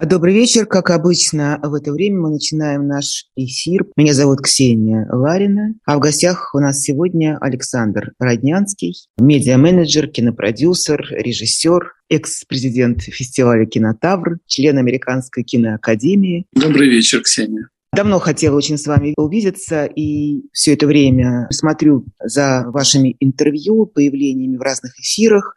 Добрый вечер. Как обычно, в это время мы начинаем наш эфир. Меня зовут Ксения Ларина, а в гостях у нас сегодня Александр Роднянский, медиа-менеджер, кинопродюсер, режиссер, экс-президент фестиваля «Кинотавр», член Американской киноакадемии. Добрый вечер, Ксения. Давно хотела очень с вами увидеться, и все это время смотрю за вашими интервью, появлениями в разных эфирах,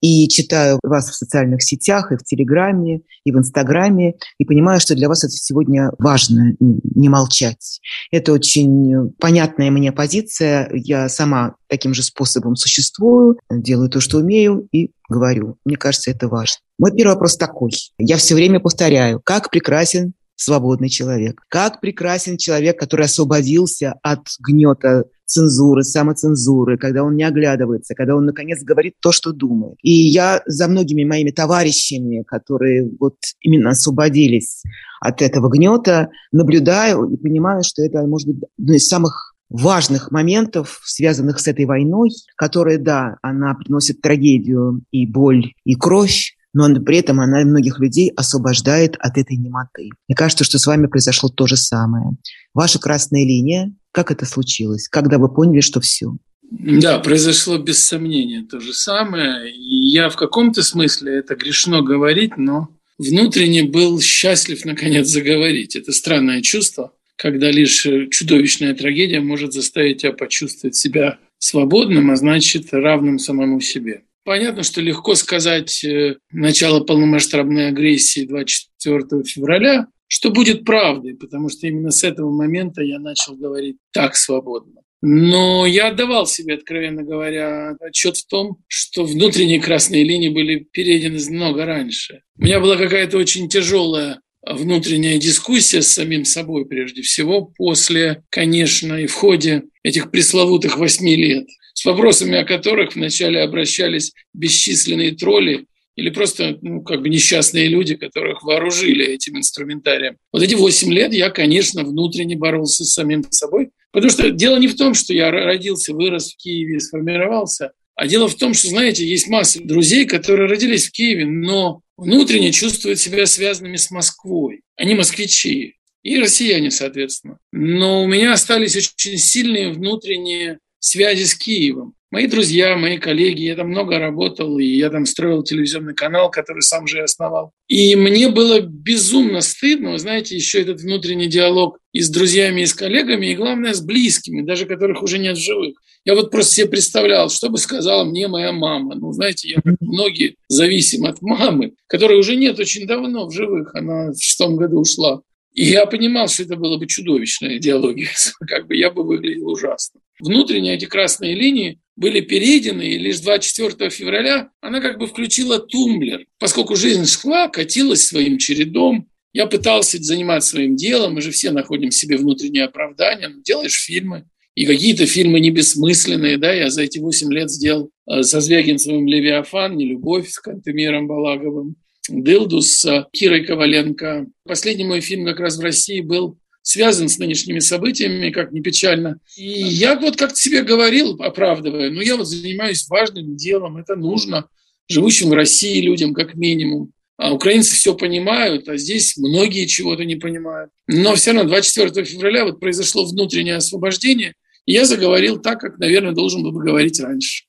и читаю вас в социальных сетях, и в Телеграме, и в Инстаграме, и понимаю, что для вас это сегодня важно не молчать. Это очень понятная мне позиция. Я сама таким же способом существую, делаю то, что умею, и говорю. Мне кажется, это важно. Мой первый вопрос такой. Я все время повторяю, как прекрасен свободный человек. Как прекрасен человек, который освободился от гнета цензуры, самоцензуры, когда он не оглядывается, когда он, наконец, говорит то, что думает. И я за многими моими товарищами, которые вот именно освободились от этого гнета, наблюдаю и понимаю, что это, может быть, одно из самых важных моментов, связанных с этой войной, которая, да, она приносит трагедию и боль, и кровь, но при этом она многих людей освобождает от этой немоты. Мне кажется, что с вами произошло то же самое. Ваша красная линия, как это случилось? Когда вы поняли, что все? Да, произошло без сомнения то же самое. И я в каком-то смысле, это грешно говорить, но внутренне был счастлив наконец заговорить. Это странное чувство, когда лишь чудовищная трагедия может заставить тебя почувствовать себя свободным, а значит равным самому себе. Понятно, что легко сказать э, начало полномасштабной агрессии 24 февраля, что будет правдой, потому что именно с этого момента я начал говорить так свободно. Но я отдавал себе, откровенно говоря, отчет в том, что внутренние красные линии были перейдены много раньше. У меня была какая-то очень тяжелая внутренняя дискуссия с самим собой прежде всего, после, конечно, и в ходе этих пресловутых восьми лет с вопросами о которых вначале обращались бесчисленные тролли или просто ну, как бы несчастные люди, которых вооружили этим инструментарием. Вот эти восемь лет я, конечно, внутренне боролся с самим собой, потому что дело не в том, что я родился, вырос в Киеве, сформировался, а дело в том, что, знаете, есть масса друзей, которые родились в Киеве, но внутренне чувствуют себя связанными с Москвой. Они москвичи и россияне, соответственно. Но у меня остались очень сильные внутренние связи с Киевом. Мои друзья, мои коллеги, я там много работал, и я там строил телевизионный канал, который сам же основал. И мне было безумно стыдно, вы знаете, еще этот внутренний диалог и с друзьями, и с коллегами, и главное, с близкими, даже которых уже нет в живых. Я вот просто себе представлял, что бы сказала мне моя мама. Ну, знаете, я как многие зависим от мамы, которой уже нет очень давно в живых. Она в шестом году ушла. И я понимал, что это было бы чудовищная идеология, как бы я бы выглядел ужасно. Внутренние эти красные линии были перейдены, и лишь 24 февраля она как бы включила тумблер. Поскольку жизнь шла, катилась своим чередом, я пытался заниматься своим делом, мы же все находим себе внутреннее оправдание, ну, делаешь фильмы, и какие-то фильмы не бессмысленные, да, я за эти 8 лет сделал э, со Звягинцевым «Левиафан», «Нелюбовь» с Кантемиром Балаговым, Дылду с Кирой Коваленко. Последний мой фильм как раз в России был связан с нынешними событиями, как ни печально. И я вот как-то себе говорил, оправдывая, ну я вот занимаюсь важным делом, это нужно живущим в России людям как минимум. А украинцы все понимают, а здесь многие чего-то не понимают. Но все равно 24 февраля вот произошло внутреннее освобождение, и я заговорил так, как, наверное, должен был бы говорить раньше.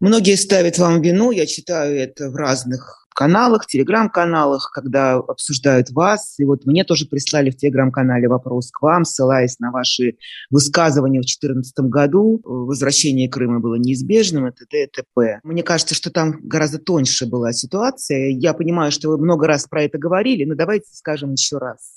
Многие ставят вам вину, я читаю это в разных каналах, телеграм-каналах, когда обсуждают вас. И вот мне тоже прислали в телеграм-канале вопрос к вам, ссылаясь на ваши высказывания в 2014 году. Возвращение Крыма было неизбежным, это т.т. Мне кажется, что там гораздо тоньше была ситуация. Я понимаю, что вы много раз про это говорили, но давайте скажем еще раз.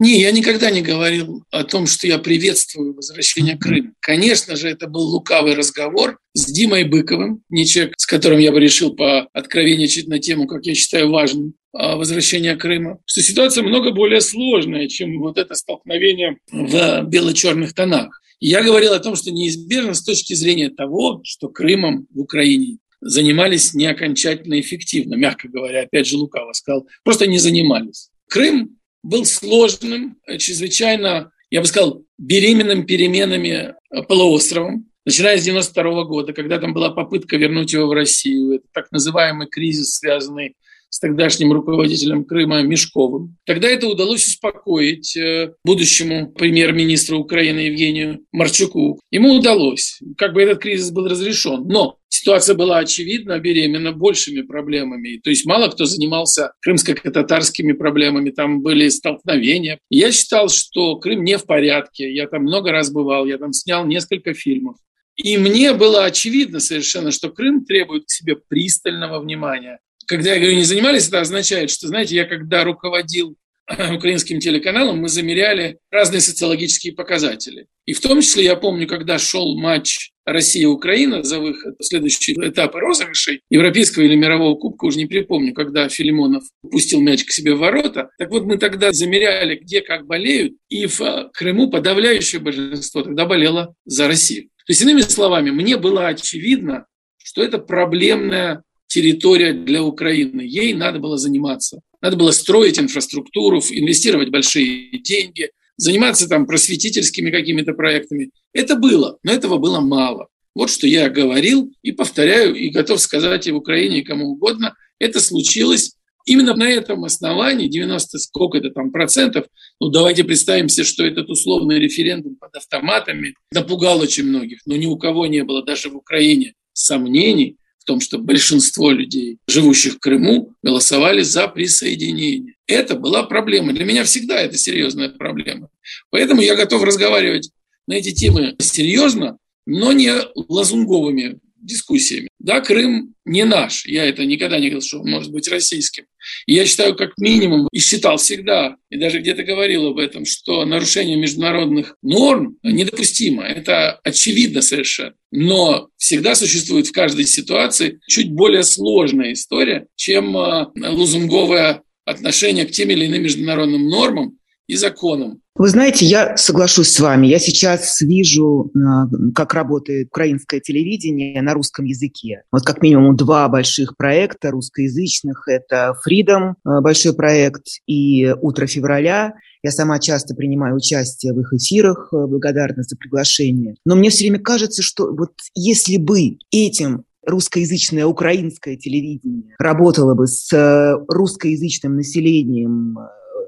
Не, я никогда не говорил о том, что я приветствую возвращение Крыма. Конечно же, это был лукавый разговор с Димой Быковым, не человек, с которым я бы решил пооткровенничать на тему, как я считаю важным, а, возвращения Крыма, что ситуация много более сложная, чем вот это столкновение в бело-черных тонах. И я говорил о том, что неизбежно с точки зрения того, что Крымом в Украине занимались не окончательно эффективно, мягко говоря, опять же Лукаво сказал, просто не занимались. Крым был сложным, чрезвычайно, я бы сказал, беременным переменами э, полуостровом, начиная с 92 года, когда там была попытка вернуть его в Россию. Это так называемый кризис, связанный с тогдашним руководителем Крыма Мешковым. Тогда это удалось успокоить э, будущему премьер-министру Украины Евгению Марчуку. Ему удалось. Как бы этот кризис был разрешен. Но ситуация была очевидно беременна большими проблемами. То есть мало кто занимался крымско-татарскими проблемами, там были столкновения. Я считал, что Крым не в порядке. Я там много раз бывал, я там снял несколько фильмов. И мне было очевидно совершенно, что Крым требует к себе пристального внимания. Когда я говорю, не занимались, это означает, что, знаете, я когда руководил украинским телеканалом, мы замеряли разные социологические показатели. И в том числе я помню, когда шел матч Россия-Украина за выход в следующий розыгрышей Европейского или мирового кубка, уже не припомню, когда Филимонов пустил мяч к себе в ворота. Так вот, мы тогда замеряли, где как болеют, и в Крыму подавляющее большинство тогда болело за Россию. То есть, иными словами, мне было очевидно, что это проблемная территория для Украины. Ей надо было заниматься. Надо было строить инфраструктуру, инвестировать большие деньги, заниматься там просветительскими какими-то проектами. Это было, но этого было мало. Вот что я говорил и повторяю, и готов сказать и в Украине, и кому угодно. Это случилось Именно на этом основании 90 сколько-то там процентов, ну давайте представим себе, что этот условный референдум под автоматами напугал очень многих, но ни у кого не было даже в Украине сомнений том, что большинство людей, живущих в Крыму, голосовали за присоединение. Это была проблема. Для меня всегда это серьезная проблема. Поэтому я готов разговаривать на эти темы серьезно, но не лазунговыми дискуссиями. Да, Крым не наш. Я это никогда не говорил, что он может быть российским. И я считаю, как минимум, и считал всегда, и даже где-то говорил об этом, что нарушение международных норм недопустимо. Это очевидно совершенно. Но всегда существует в каждой ситуации чуть более сложная история, чем а, лузунговое отношение к тем или иным международным нормам и законам. Вы знаете, я соглашусь с вами. Я сейчас вижу, а, как работает украинское телевидение на русском языке. Вот как минимум два больших проекта русскоязычных. Это Freedom, а, большой проект, и «Утро февраля». Я сама часто принимаю участие в их эфирах, а, благодарна за приглашение. Но мне все время кажется, что вот если бы этим русскоязычное украинское телевидение работало бы с русскоязычным населением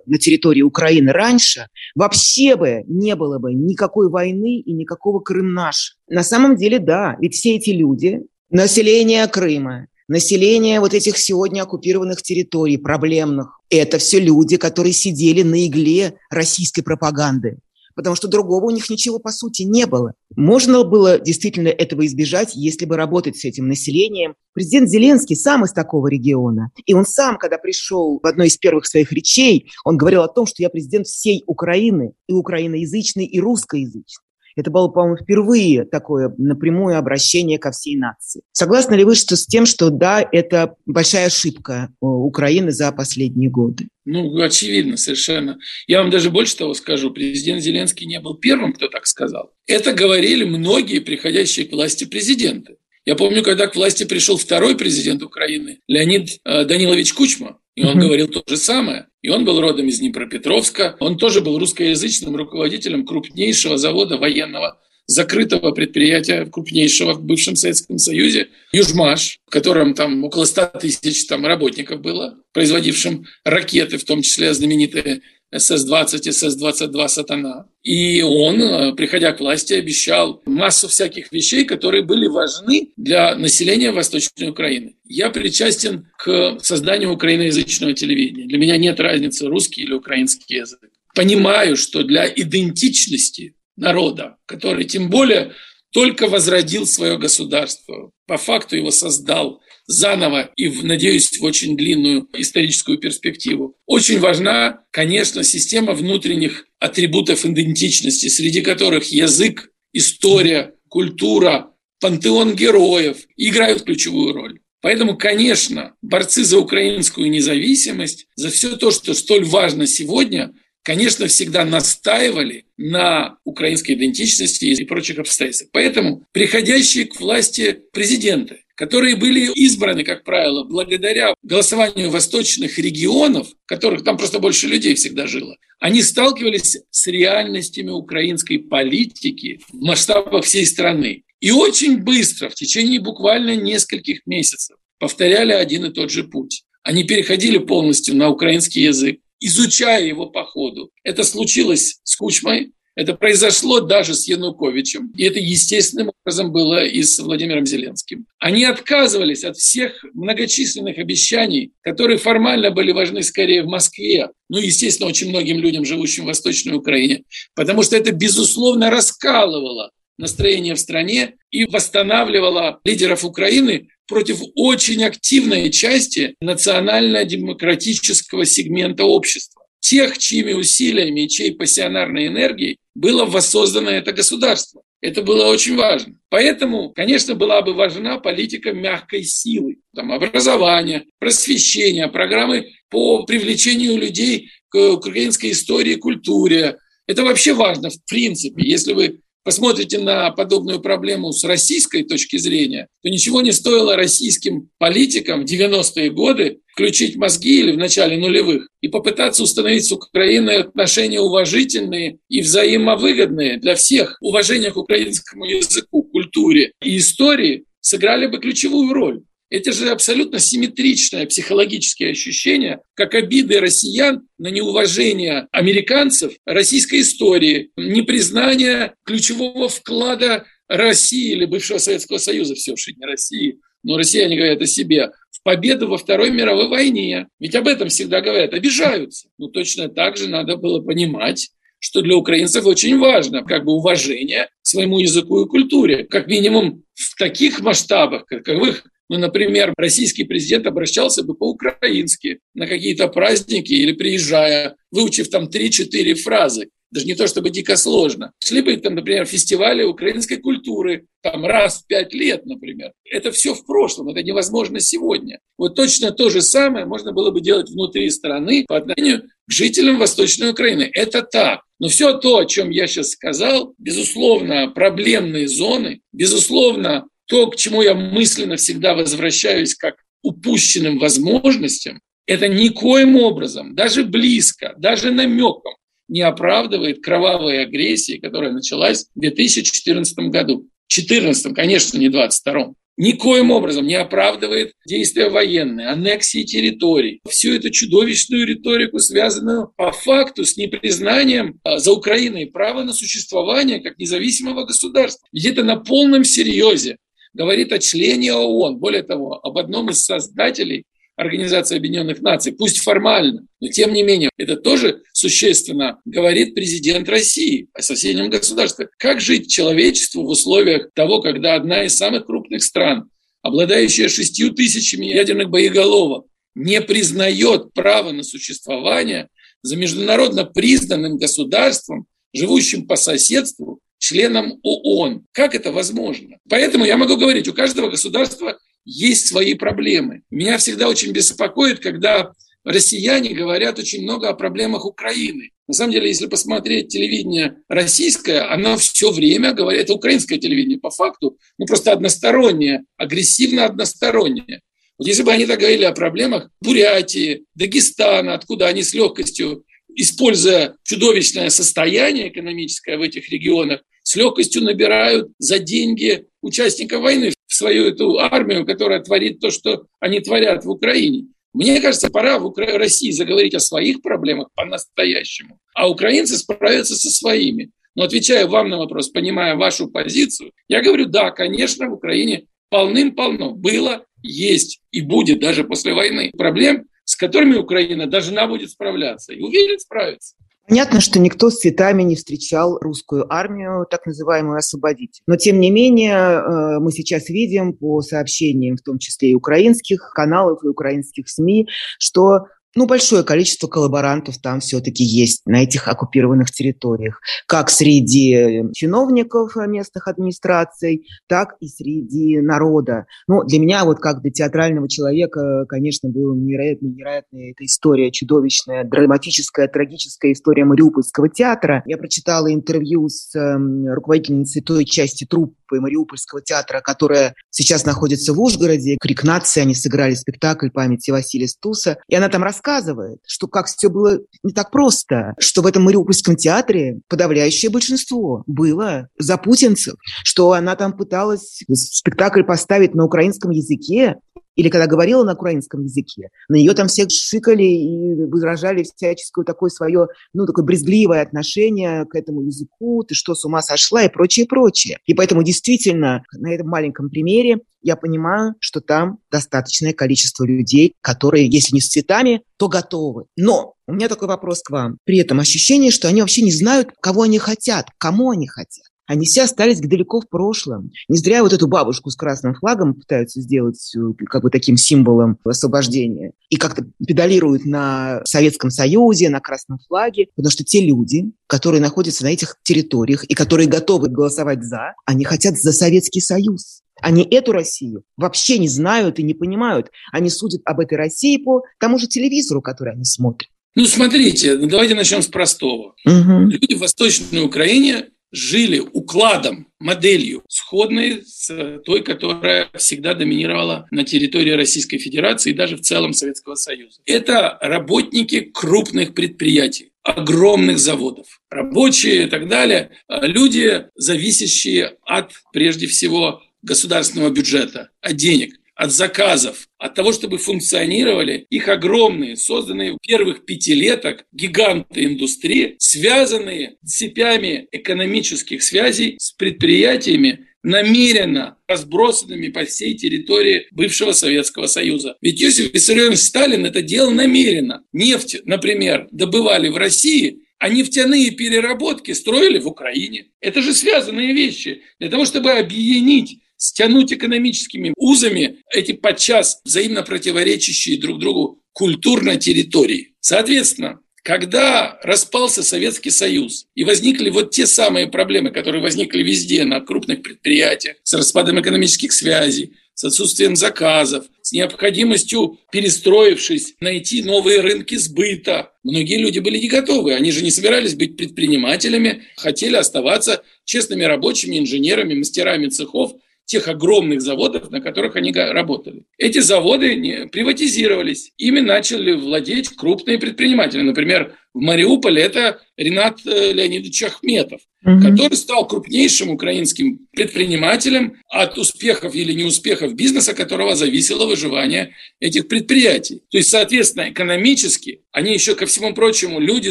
на территории Украины раньше, вообще бы не было бы никакой войны и никакого Крым наш. На самом деле, да, ведь все эти люди, население Крыма, население вот этих сегодня оккупированных территорий, проблемных, это все люди, которые сидели на игле российской пропаганды потому что другого у них ничего, по сути, не было. Можно было действительно этого избежать, если бы работать с этим населением. Президент Зеленский сам из такого региона. И он сам, когда пришел в одной из первых своих речей, он говорил о том, что я президент всей Украины, и украиноязычный, и русскоязычный. Это было, по-моему, впервые такое напрямую обращение ко всей нации. Согласны ли вы что с тем, что да, это большая ошибка Украины за последние годы? Ну, очевидно совершенно. Я вам даже больше того скажу. Президент Зеленский не был первым, кто так сказал. Это говорили многие приходящие к власти президенты. Я помню, когда к власти пришел второй президент Украины, Леонид э, Данилович Кучма, и он говорил то же самое. И он был родом из Днепропетровска. Он тоже был русскоязычным руководителем крупнейшего завода военного закрытого предприятия, крупнейшего в бывшем Советском Союзе, Южмаш, в котором там около 100 тысяч там, работников было, производившим ракеты, в том числе знаменитые СС-20, СС-22 «Сатана». И он, э, приходя к власти, обещал массу всяких вещей, которые были важны для населения Восточной Украины. Я причастен к созданию украиноязычного телевидения. Для меня нет разницы, русский или украинский язык. Понимаю, что для идентичности народа, который тем более только возродил свое государство, по факту его создал заново и, надеюсь, в очень длинную историческую перспективу. Очень важна, конечно, система внутренних атрибутов идентичности, среди которых язык, история, культура, пантеон героев играют ключевую роль. Поэтому, конечно, борцы за украинскую независимость, за все то, что столь важно сегодня, конечно, всегда настаивали на украинской идентичности и прочих обстоятельствах. Поэтому приходящие к власти президенты, которые были избраны, как правило, благодаря голосованию восточных регионов, которых там просто больше людей всегда жило, они сталкивались с реальностями украинской политики в масштабах всей страны. И очень быстро, в течение буквально нескольких месяцев, повторяли один и тот же путь. они переходили полностью на украинский язык, изучая его по ходу. Это случилось с Кучмой, это произошло даже с Януковичем, и это естественным образом было и с Владимиром Зеленским. Они отказывались от всех многочисленных обещаний, которые формально были важны скорее в Москве, ну, естественно, очень многим людям, живущим в Восточной Украине, потому что это, безусловно, раскалывало настроение в стране и восстанавливало лидеров Украины против очень активной части национально-демократического сегмента общества тех, чьими усилиями и чьей пассионарной энергией было воссоздано это государство. Это было очень важно. Поэтому, конечно, была бы важна политика мягкой силы. Там, образование, просвещение, программы по привлечению людей к украинской истории, культуре. Это вообще важно в принципе. Если вы посмотрите на подобную проблему с российской точки зрения, то ничего не стоило российским политикам в 90-е годы включить мозги или в начале нулевых и попытаться установить с Украиной отношения уважительные и взаимовыгодные для всех. Уважение к украинскому языку, культуре и истории сыграли бы ключевую роль. Это же абсолютно симметричное психологические ощущение, как обиды россиян на неуважение американцев российской истории, непризнание ключевого вклада России или бывшего Советского Союза, все же не России, но россияне говорят о себе, в победу во Второй мировой войне. Ведь об этом всегда говорят, обижаются. Но точно так же надо было понимать, что для украинцев очень важно как бы уважение к своему языку и культуре. Как минимум в таких масштабах, каковых ну, например, российский президент обращался бы по-украински на какие-то праздники или приезжая, выучив там 3-4 фразы. Даже не то чтобы дико сложно. Шли бы там, например, фестивали украинской культуры, там раз в пять лет, например. Это все в прошлом, это невозможно сегодня. Вот точно то же самое можно было бы делать внутри страны по отношению к жителям Восточной Украины. Это так. Но все то, о чем я сейчас сказал, безусловно, проблемные зоны, безусловно, то, к чему я мысленно всегда возвращаюсь как упущенным возможностям, это никоим образом, даже близко, даже намеком не оправдывает кровавой агрессии, которая началась в 2014 году. 14, конечно, не 22 никоим образом не оправдывает действия военные, аннексии территорий, всю эту чудовищную риторику, связанную по факту с непризнанием а, за Украиной права на существование как независимого государства. Ведь это на полном серьезе говорит о члене ООН, более того, об одном из создателей Организации Объединенных Наций, пусть формально, но тем не менее, это тоже существенно говорит президент России о соседнем государстве. Как жить человечеству в условиях того, когда одна из самых крупных стран, обладающая шестью тысячами ядерных боеголовок, не признает право на существование за международно признанным государством, живущим по соседству, членом ООН. Как это возможно? Поэтому я могу говорить, у каждого государства есть свои проблемы. Меня всегда очень беспокоит, когда россияне говорят очень много о проблемах Украины. На самом деле, если посмотреть телевидение российское, оно все время говорит, это украинское телевидение по факту, ну просто одностороннее, агрессивно одностороннее. Вот если бы они так говорили о проблемах Бурятии, Дагестана, откуда они с легкостью, используя чудовищное состояние экономическое в этих регионах, с легкостью набирают за деньги участников войны в свою эту армию, которая творит то, что они творят в Украине. Мне кажется, пора в Укра... России заговорить о своих проблемах по-настоящему, а украинцы справятся со своими. Но отвечая вам на вопрос, понимая вашу позицию, я говорю, да, конечно, в Украине полным-полно было, есть и будет даже после войны проблем, с которыми Украина должна будет справляться. И уверен, справится. Понятно, что никто с цветами не встречал русскую армию, так называемую освободить. Но, тем не менее, э, мы сейчас видим по сообщениям, в том числе и украинских каналов, и украинских СМИ, что ну, большое количество коллаборантов там все-таки есть на этих оккупированных территориях, как среди чиновников местных администраций, так и среди народа. Ну, для меня, вот как для театрального человека, конечно, была невероятно, невероятная эта история, чудовищная, драматическая, трагическая история Мариупольского театра. Я прочитала интервью с э, руководительницей той части труппы Мариупольского театра, которая сейчас находится в Ужгороде. «Крик нации», они сыграли спектакль памяти Василия Стуса. И она там рассказывает, рассказывает, что как все было не так просто, что в этом Мариупольском театре подавляющее большинство было за путинцев, что она там пыталась спектакль поставить на украинском языке, или когда говорила на украинском языке, на нее там все шикали и выражали всяческое такое свое, ну, такое брезгливое отношение к этому языку, ты что, с ума сошла и прочее, прочее. И поэтому действительно на этом маленьком примере я понимаю, что там достаточное количество людей, которые, если не с цветами, то готовы. Но у меня такой вопрос к вам. При этом ощущение, что они вообще не знают, кого они хотят, кому они хотят. Они все остались далеко в прошлом. Не зря вот эту бабушку с красным флагом пытаются сделать э, как бы таким символом освобождения. И как-то педалируют на Советском Союзе, на красном флаге. Потому что те люди, которые находятся на этих территориях и которые готовы голосовать «за», они хотят за Советский Союз. Они эту Россию вообще не знают и не понимают. Они судят об этой России по тому же телевизору, который они смотрят. Ну, смотрите, ну, давайте начнем с простого. Угу. Люди в Восточной Украине жили укладом, моделью, сходной с той, которая всегда доминировала на территории Российской Федерации и даже в целом Советского Союза. Это работники крупных предприятий, огромных заводов, рабочие и так далее, люди, зависящие от, прежде всего, государственного бюджета, от денег от заказов, от того, чтобы функционировали их огромные, созданные в первых пятилеток гиганты индустрии, связанные цепями экономических связей с предприятиями, намеренно разбросанными по всей территории бывшего Советского Союза. Ведь Иосиф Виссарионович Сталин это делал намеренно. Нефть, например, добывали в России, а нефтяные переработки строили в Украине. Это же связанные вещи. Для того, чтобы объединить стянуть экономическими узами эти подчас взаимно противоречащие друг другу культурно территории. Соответственно, когда распался Советский Союз и возникли вот те самые проблемы, которые возникли везде на крупных предприятиях, с распадом экономических связей, с отсутствием заказов, с необходимостью, перестроившись, найти новые рынки сбыта. Многие люди были не готовы, они же не собирались быть предпринимателями, хотели оставаться честными рабочими, инженерами, мастерами цехов тех огромных заводов, на которых они работали. Эти заводы приватизировались, ими начали владеть крупные предприниматели. Например, в Мариуполе это Ренат э, Леонидович Ахметов, угу. который стал крупнейшим украинским предпринимателем, от успехов или неуспехов бизнеса которого зависело выживание этих предприятий. То есть, соответственно, экономически они еще, ко всему прочему, люди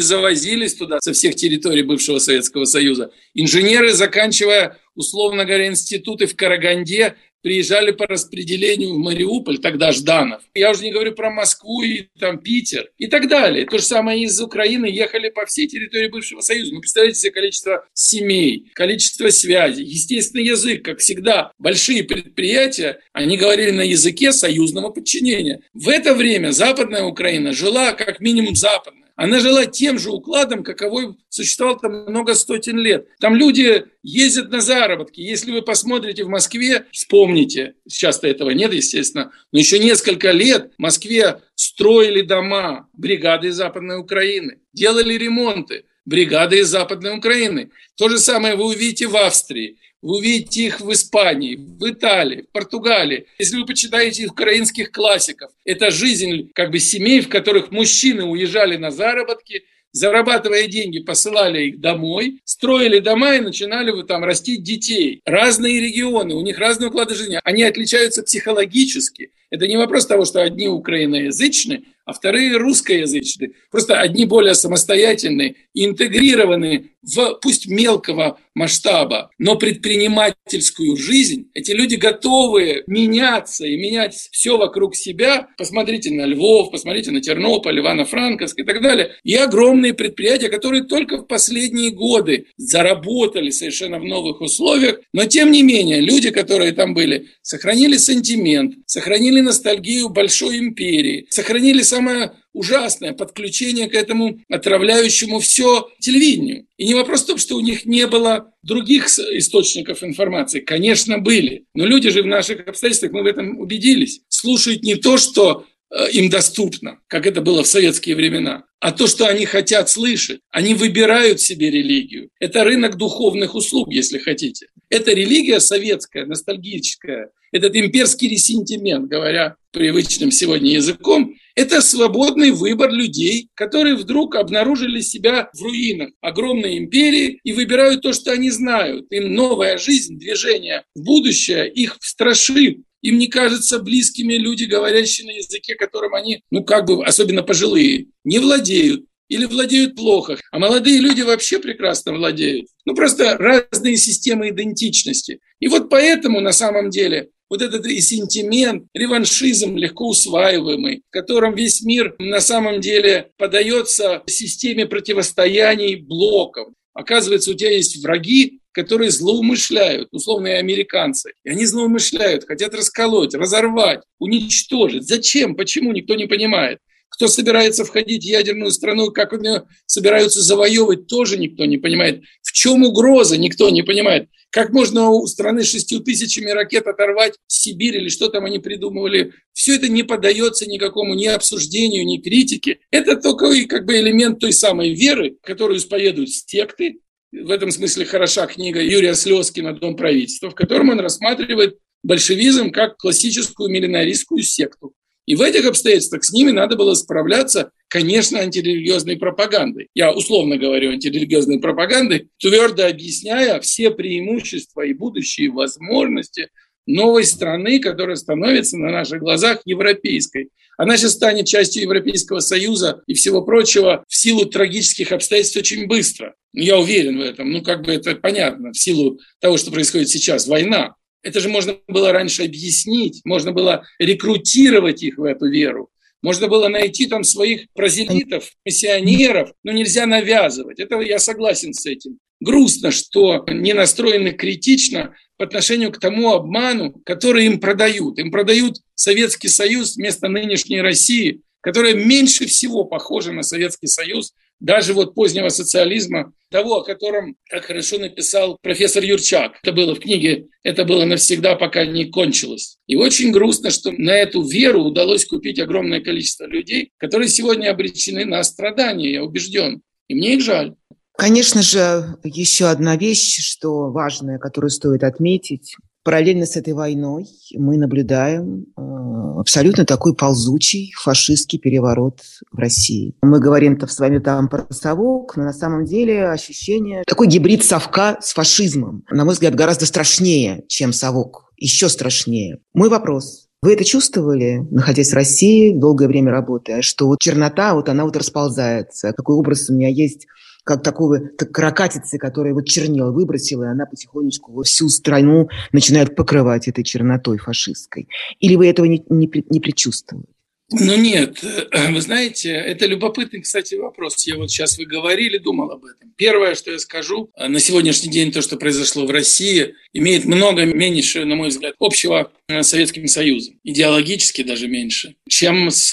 завозились туда со всех территорий бывшего Советского Союза. Инженеры, заканчивая, условно говоря, институты в Караганде, приезжали по распределению в Мариуполь, тогда Жданов. Я уже не говорю про Москву и там Питер и так далее. То же самое из Украины ехали по всей территории бывшего Союза. Ну, представляете себе количество семей, количество связей, естественный язык, как всегда. Большие предприятия, они говорили на языке союзного подчинения. В это время Западная Украина жила как минимум западно. Она жила тем же укладом, каковой существовал там много сотен лет. Там люди ездят на заработки. Если вы посмотрите в Москве, вспомните, сейчас-то этого нет, естественно, но еще несколько лет в Москве строили дома бригады из Западной Украины, делали ремонты бригады из Западной Украины. То же самое вы увидите в Австрии. Вы увидите их в Испании, в Италии, в Португалии. Если вы почитаете украинских классиков, это жизнь как бы семей, в которых мужчины уезжали на заработки, зарабатывая деньги, посылали их домой, строили дома и начинали вы там растить детей. Разные регионы, у них разные уклады жизни. Они отличаются психологически. Это не вопрос того, что одни украиноязычны, а вторые русскоязычные. Просто одни более самостоятельные, интегрированные в пусть мелкого масштаба, но предпринимательскую жизнь. Эти люди готовы меняться и менять все вокруг себя. Посмотрите на Львов, посмотрите на Тернополь, Ивано-Франковск и так далее. И огромные предприятия, которые только в последние годы заработали совершенно в новых условиях, но тем не менее люди, которые там были, сохранили сантимент, сохранили ностальгию большой империи, сохранили самое ужасное подключение к этому отравляющему все телевидению. И не вопрос в том, что у них не было других источников информации. Конечно, были. Но люди же в наших обстоятельствах, мы в этом убедились, слушают не то, что э, им доступно, как это было в советские времена, а то, что они хотят слышать. Они выбирают себе религию. Это рынок духовных услуг, если хотите. Это религия советская, ностальгическая, этот имперский ресентимент, говоря привычным сегодня языком, это свободный выбор людей, которые вдруг обнаружили себя в руинах огромной империи и выбирают то, что они знают. Им новая жизнь, движение в будущее их страшит. Им не кажутся близкими люди, говорящие на языке, которым они, ну как бы, особенно пожилые, не владеют или владеют плохо, а молодые люди вообще прекрасно владеют. Ну, просто разные системы идентичности. И вот поэтому на самом деле вот этот и сентимент, реваншизм легко усваиваемый, в котором весь мир на самом деле подается системе противостояний блоков. Оказывается, у тебя есть враги, которые злоумышляют, условные американцы. И они злоумышляют, хотят расколоть, разорвать, уничтожить. Зачем? Почему? Никто не понимает. Кто собирается входить в ядерную страну, как они собираются завоевывать, тоже никто не понимает. В чем угроза, никто не понимает. Как можно у страны шестью тысячами ракет оторвать Сибирь или что там они придумывали. Все это не поддается никакому ни обсуждению, ни критике. Это только как бы элемент той самой веры, которую исповедуют секты. В этом смысле хороша книга Юрия Слезкина «Дом правительства», в котором он рассматривает большевизм как классическую миллинаристскую секту. И в этих обстоятельствах с ними надо было справляться, конечно, антирелигиозной пропагандой. Я условно говорю антирелигиозной пропагандой, твердо объясняя все преимущества и будущие возможности новой страны, которая становится на наших глазах европейской. Она сейчас станет частью Европейского Союза и всего прочего в силу трагических обстоятельств очень быстро. Я уверен в этом. Ну, как бы это понятно, в силу того, что происходит сейчас, война. Это же можно было раньше объяснить, можно было рекрутировать их в эту веру. Можно было найти там своих прозелитов, миссионеров, но нельзя навязывать. Это я согласен с этим. Грустно, что не настроены критично по отношению к тому обману, который им продают. Им продают Советский Союз вместо нынешней России, которая меньше всего похожа на Советский Союз даже вот позднего социализма, того, о котором так хорошо написал профессор Юрчак. Это было в книге «Это было навсегда, пока не кончилось». И очень грустно, что на эту веру удалось купить огромное количество людей, которые сегодня обречены на страдания, я убежден. И мне их жаль. Конечно же, еще одна вещь, что важная, которую стоит отметить, Параллельно с этой войной мы наблюдаем э, абсолютно такой ползучий фашистский переворот в России. Мы говорим-то с вами там про совок, но на самом деле ощущение такой гибрид совка с фашизмом, на мой взгляд, гораздо страшнее, чем совок. Еще страшнее. Мой вопрос. Вы это чувствовали, находясь в России, долгое время работая, что вот чернота, вот она вот расползается. Какой образ у меня есть как такого так, крокатицы, которая вот чернила выбросила, и она потихонечку всю страну начинает покрывать этой чернотой фашистской. Или вы этого не, не, не предчувствовали? Ну нет, вы знаете, это любопытный, кстати, вопрос. Я вот сейчас вы говорили, думал об этом. Первое, что я скажу, на сегодняшний день то, что произошло в России, имеет много меньше, на мой взгляд, общего с Советским Союзом, идеологически даже меньше, чем с,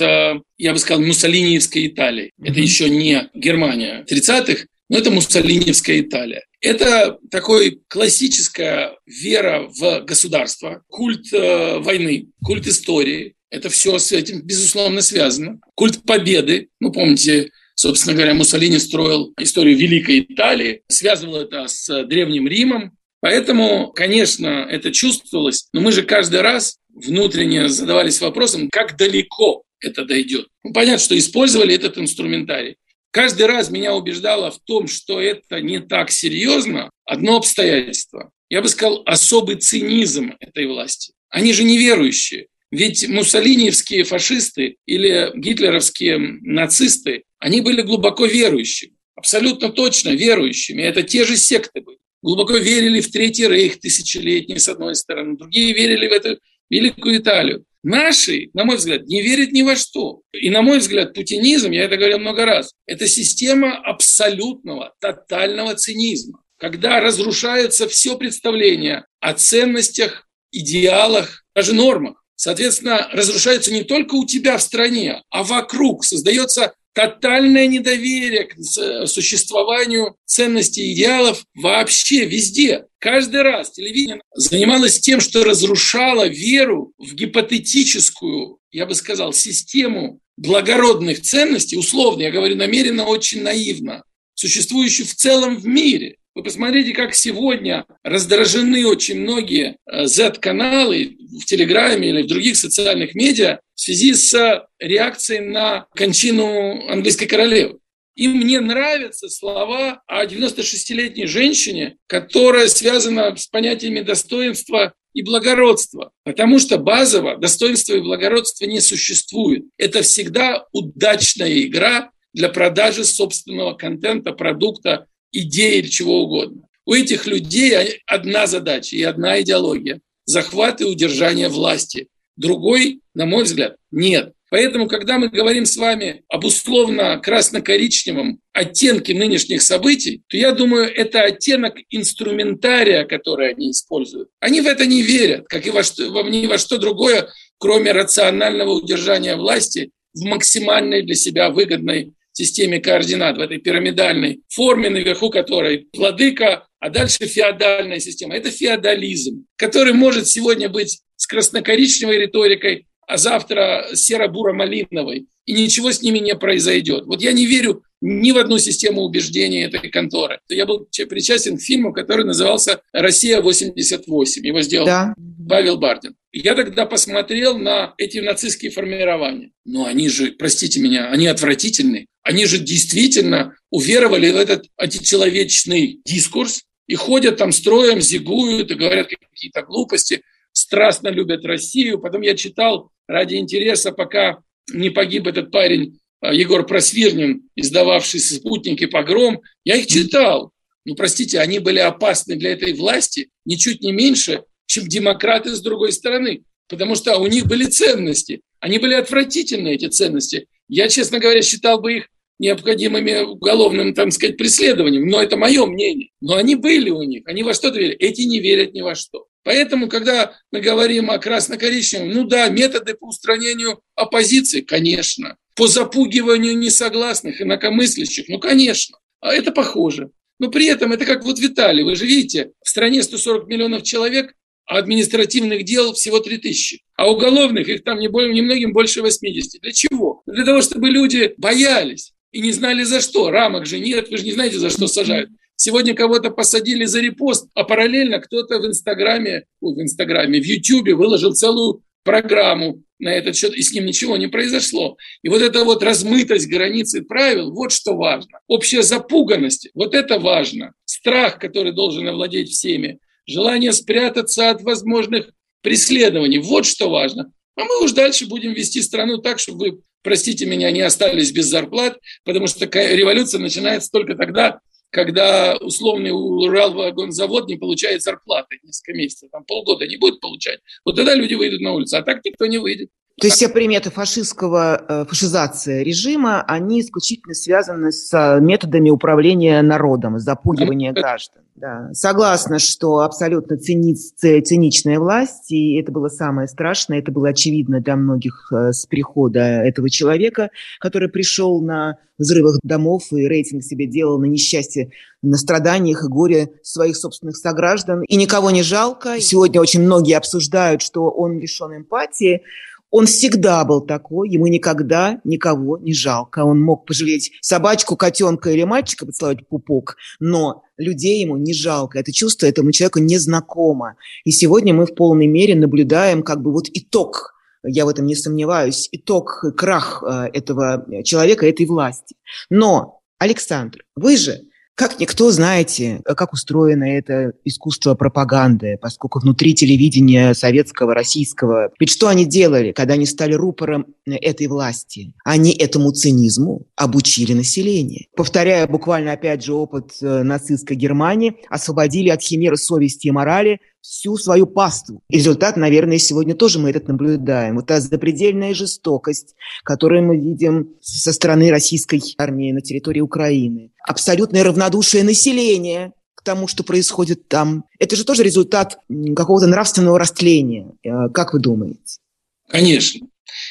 я бы сказал, муссолиниевской Италией. Mm-hmm. Это еще не Германия 30-х, но это муссолиниевская Италия. Это такой классическая вера в государство, культ э, войны, культ истории, это все с этим, безусловно, связано. Культ победы. Ну, помните, собственно говоря, Муссолини строил историю Великой Италии, связывал это с Древним Римом. Поэтому, конечно, это чувствовалось. Но мы же каждый раз внутренне задавались вопросом, как далеко это дойдет. Ну, понятно, что использовали этот инструментарий. Каждый раз меня убеждало в том, что это не так серьезно, одно обстоятельство. Я бы сказал, особый цинизм этой власти. Они же неверующие. Ведь муссолиниевские фашисты или гитлеровские нацисты, они были глубоко верующими, абсолютно точно верующими. Это те же секты были. Глубоко верили в Третий Рейх тысячелетний, с одной стороны, другие верили в эту Великую Италию. Наши, на мой взгляд, не верят ни во что. И, на мой взгляд, путинизм, я это говорил много раз, это система абсолютного, тотального цинизма, когда разрушается все представление о ценностях, идеалах, даже нормах. Соответственно, разрушается не только у тебя в стране, а вокруг. Создается тотальное недоверие к существованию ценностей идеалов вообще везде. Каждый раз телевидение занималось тем, что разрушало веру в гипотетическую, я бы сказал, систему благородных ценностей, условно, я говорю намеренно, очень наивно, существующую в целом в мире. Вы посмотрите, как сегодня раздражены очень многие Z-каналы э, в Телеграме или в других социальных медиа в связи с реакцией на кончину английской королевы. Им не нравятся слова о 96-летней женщине, которая связана с понятиями достоинства и благородство. Потому что базово достоинства и благородства не существует. Это всегда удачная игра для продажи собственного контента, продукта, идеи или чего угодно. У этих людей одна задача и одна идеология – захват и удержание власти. Другой, на мой взгляд, нет. Поэтому, когда мы говорим с вами об условно красно-коричневом оттенке нынешних событий, то я думаю, это оттенок инструментария, который они используют. Они в это не верят, как и во что, ни во что другое, кроме рационального удержания власти в максимальной для себя выгодной системе координат, в этой пирамидальной форме, наверху которой владыка, а дальше феодальная система. Это феодализм, который может сегодня быть с краснокоричневой риторикой, а завтра серо-буро-малиновой, и ничего с ними не произойдет. Вот я не верю ни в одну систему убеждений этой конторы. Я был причастен к фильму, который назывался «Россия-88». Его сделал да. Павел Бардин. Я тогда посмотрел на эти нацистские формирования. Но они же, простите меня, они отвратительны. Они же действительно уверовали в этот античеловечный дискурс и ходят там строем, зигуют и говорят какие-то глупости страстно любят Россию. Потом я читал ради интереса, пока не погиб этот парень а, Егор Просвирнин, издававший «Спутники погром». Я их читал. Ну, простите, они были опасны для этой власти ничуть не меньше, чем демократы с другой стороны. Потому что у них были ценности. Они были отвратительны, эти ценности. Я, честно говоря, считал бы их необходимыми уголовным, там сказать, преследованием. Но это мое мнение. Но они были у них. Они во что-то верили. Эти не верят ни во что. Поэтому, когда мы говорим о красно-коричневом, ну да, методы по устранению оппозиции, конечно. По запугиванию несогласных, инакомыслящих, ну, конечно. А это похоже. Но при этом это как вот Виталий, вы же видите, в стране 140 миллионов человек, а административных дел всего 3 тысячи. А уголовных их там не более, немногим больше 80. Для чего? Для того, чтобы люди боялись и не знали за что. Рамок же нет, вы же не знаете, за что сажают. Сегодня кого-то посадили за репост, а параллельно кто-то в Инстаграме, ой, в Инстаграме, в Ютубе выложил целую программу на этот счет, и с ним ничего не произошло. И вот эта вот размытость границы правил, вот что важно. Общая запуганность, вот это важно. Страх, который должен овладеть всеми. Желание спрятаться от возможных преследований, вот что важно. А мы уж дальше будем вести страну так, чтобы вы, простите меня, не остались без зарплат, потому что революция начинается только тогда, когда условный Уралвагонзавод не получает зарплаты несколько месяцев, там полгода не будет получать, вот тогда люди выйдут на улицу, а так никто не выйдет. То есть все приметы фашистского, э, фашизации режима, они исключительно связаны с э, методами управления народом, запугивания граждан. Да. Согласна, что абсолютно цини, циничная власть, и это было самое страшное, это было очевидно для многих э, с прихода этого человека, который пришел на взрывах домов и рейтинг себе делал на несчастье, на страданиях и горе своих собственных сограждан. И никого не жалко. Сегодня очень многие обсуждают, что он лишен эмпатии. Он всегда был такой, ему никогда никого не жалко. Он мог пожалеть собачку, котенка или мальчика, поцеловать пупок, но людей ему не жалко. Это чувство этому человеку незнакомо. И сегодня мы в полной мере наблюдаем как бы вот итог я в этом не сомневаюсь, итог, крах э, этого человека, этой власти. Но, Александр, вы же как никто знаете, как устроено это искусство пропаганды, поскольку внутри телевидения советского, российского. Ведь что они делали, когда они стали рупором этой власти? Они этому цинизму обучили население. Повторяя буквально опять же опыт э, нацистской Германии, освободили от химеры совести и морали всю свою пасту. Результат, наверное, сегодня тоже мы этот наблюдаем. Вот та запредельная жестокость, которую мы видим со стороны российской армии на территории Украины. Абсолютное равнодушие населения к тому, что происходит там. Это же тоже результат какого-то нравственного растления. Э, как вы думаете? Конечно.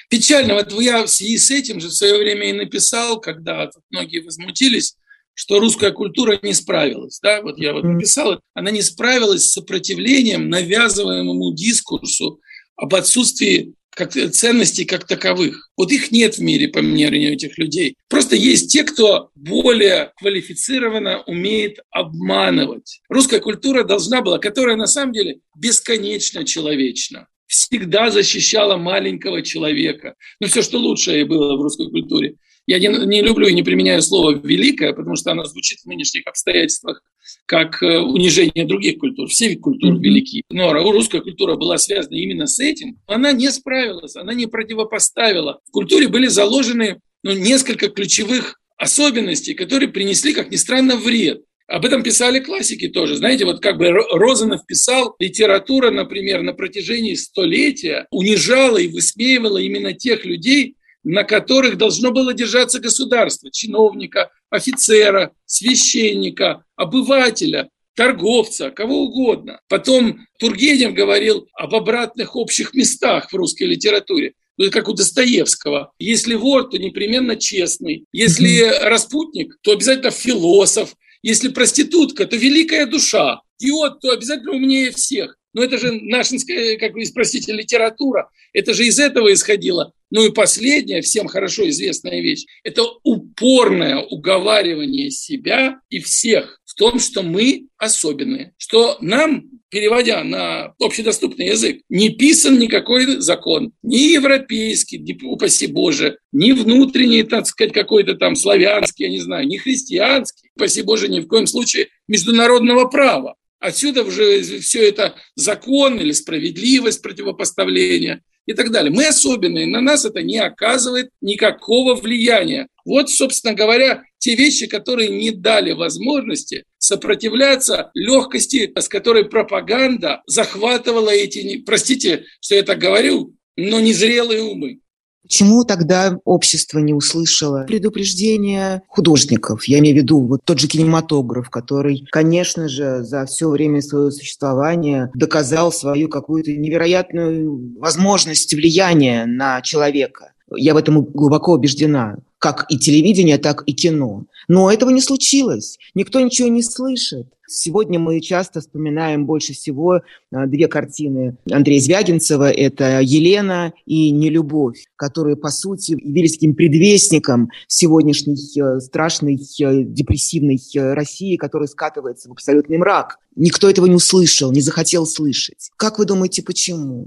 Печально. Вот я в связи с этим же в свое время и написал, когда многие возмутились, что русская культура не справилась. Да? Вот я вот написал, она не справилась с сопротивлением навязываемому дискурсу об отсутствии как, ценностей как таковых. Вот их нет в мире, по мнению этих людей. Просто есть те, кто более квалифицированно умеет обманывать. Русская культура должна была, которая на самом деле бесконечно человечна. всегда защищала маленького человека. Ну, все, что лучшее было в русской культуре. Я не, не люблю и не применяю слово «великое», потому что оно звучит в нынешних обстоятельствах как э, унижение других культур. Все культуры велики. Но русская культура была связана именно с этим. Она не справилась, она не противопоставила. В культуре были заложены ну, несколько ключевых особенностей, которые принесли, как ни странно, вред. Об этом писали классики тоже. Знаете, вот как бы Розанов писал, литература, например, на протяжении столетия унижала и высмеивала именно тех людей, на которых должно было держаться государство, чиновника, офицера, священника, обывателя, торговца, кого угодно. Потом Тургенев говорил об обратных общих местах в русской литературе. Ну, это как у Достоевского. Если вор, то непременно честный. Если распутник, то обязательно философ. Если проститутка, то великая душа. Идиот, то обязательно умнее всех. Но это же нашинская, как вы спросите, литература. Это же из этого исходило. Ну и последняя, всем хорошо известная вещь, это упорное уговаривание себя и всех в том, что мы особенные, что нам переводя на общедоступный язык, не писан никакой закон, ни европейский, ни, упаси Боже, ни внутренний, так сказать, какой-то там славянский, я не знаю, ни христианский, упаси Боже, ни в коем случае международного права. Отсюда уже все это закон или справедливость противопоставления и так далее. Мы особенные, на нас это не оказывает никакого влияния. Вот, собственно говоря, те вещи, которые не дали возможности сопротивляться легкости, с которой пропаганда захватывала эти, простите, что я так говорю, но незрелые умы. Почему тогда общество не услышало предупреждения художников? Я имею в виду вот тот же кинематограф, который, конечно же, за все время своего существования доказал свою какую-то невероятную возможность влияния на человека. Я в этом глубоко убеждена. Как и телевидение, так и кино. Но этого не случилось. Никто ничего не слышит. Сегодня мы часто вспоминаем больше всего а, две картины Андрея Звягинцева. Это «Елена» и «Нелюбовь», которые, по сути, явились таким предвестником сегодняшней э, страшной э, депрессивной э, России, которая скатывается в абсолютный мрак. Никто этого не услышал, не захотел слышать. Как вы думаете, почему?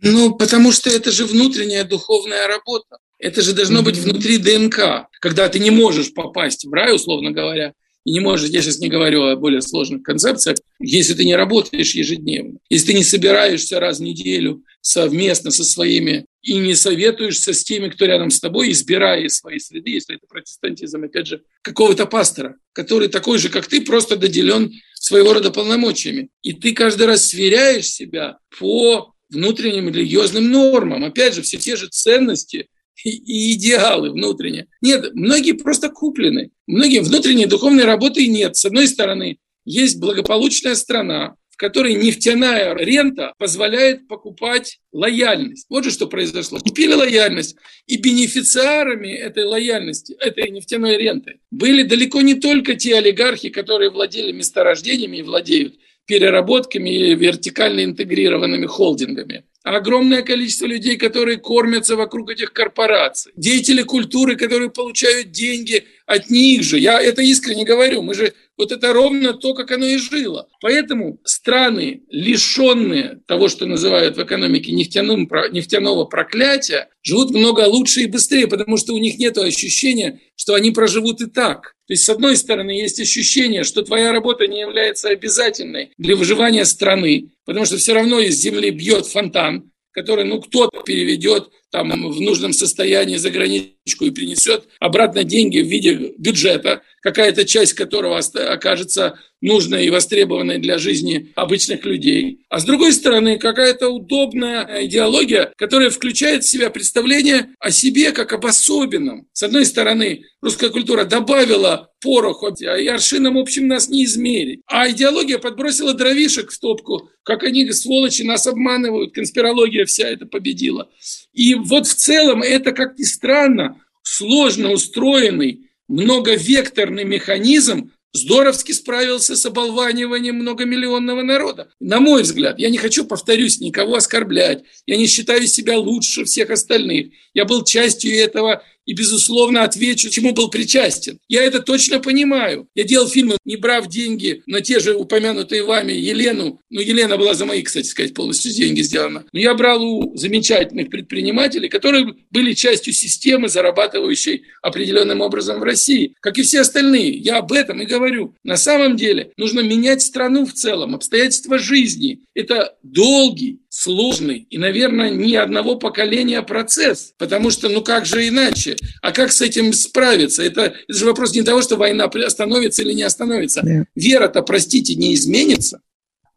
Ну, потому что это же внутренняя духовная работа. Это же должно быть внутри ДНК. Когда ты не можешь попасть в рай, условно говоря, и не можешь, я сейчас не говорю о более сложных концепциях, если ты не работаешь ежедневно, если ты не собираешься раз в неделю совместно со своими и не советуешься с теми, кто рядом с тобой, избирая из своей среды, если это протестантизм, опять же, какого-то пастора, который такой же, как ты, просто доделен своего рода полномочиями. И ты каждый раз сверяешь себя по внутренним религиозным нормам. Опять же, все те же ценности, и идеалы внутренние. Нет, многие просто куплены. Многие внутренней духовной работы нет. С одной стороны, есть благополучная страна, в которой нефтяная рента позволяет покупать лояльность. Вот же что произошло. Купили лояльность, и бенефициарами этой лояльности, этой нефтяной ренты были далеко не только те олигархи, которые владели месторождениями и владеют переработками и вертикально интегрированными холдингами. Огромное количество людей, которые кормятся вокруг этих корпораций, деятели культуры, которые получают деньги от них же. Я это искренне говорю. Мы же вот это ровно то, как оно и жило. Поэтому страны, лишенные того, что называют в экономике нефтяным, нефтяного проклятия, живут много лучше и быстрее, потому что у них нет ощущения, что они проживут и так. То есть, с одной стороны, есть ощущение, что твоя работа не является обязательной для выживания страны, потому что все равно из земли бьет фонтан, который, ну, кто-то переведет там в нужном состоянии за границу и принесет обратно деньги в виде бюджета, какая-то часть которого окажется нужной и востребованной для жизни обычных людей. А с другой стороны, какая-то удобная идеология, которая включает в себя представление о себе как об особенном. С одной стороны, русская культура добавила пороху, и аршином общем нас не измерить. А идеология подбросила дровишек в топку, как они, сволочи, нас обманывают, конспирология вся это победила. И вот в целом это, как ни странно, сложно устроенный многовекторный механизм здоровски справился с оболваниванием многомиллионного народа. На мой взгляд, я не хочу, повторюсь, никого оскорблять. Я не считаю себя лучше всех остальных. Я был частью этого и, безусловно, отвечу, чему был причастен. Я это точно понимаю. Я делал фильмы, не брав деньги на те же упомянутые вами Елену. Ну, Елена была за мои, кстати сказать, полностью деньги сделана. Но я брал у замечательных предпринимателей, которые были частью системы, зарабатывающей определенным образом в России, как и все остальные. Я об этом и говорю. На самом деле нужно менять страну в целом, обстоятельства жизни. Это долгий, сложный и, наверное, ни одного поколения процесс. Потому что, ну как же иначе? А как с этим справиться? Это, это же вопрос не того, что война остановится или не остановится. Да. Вера-то, простите, не изменится.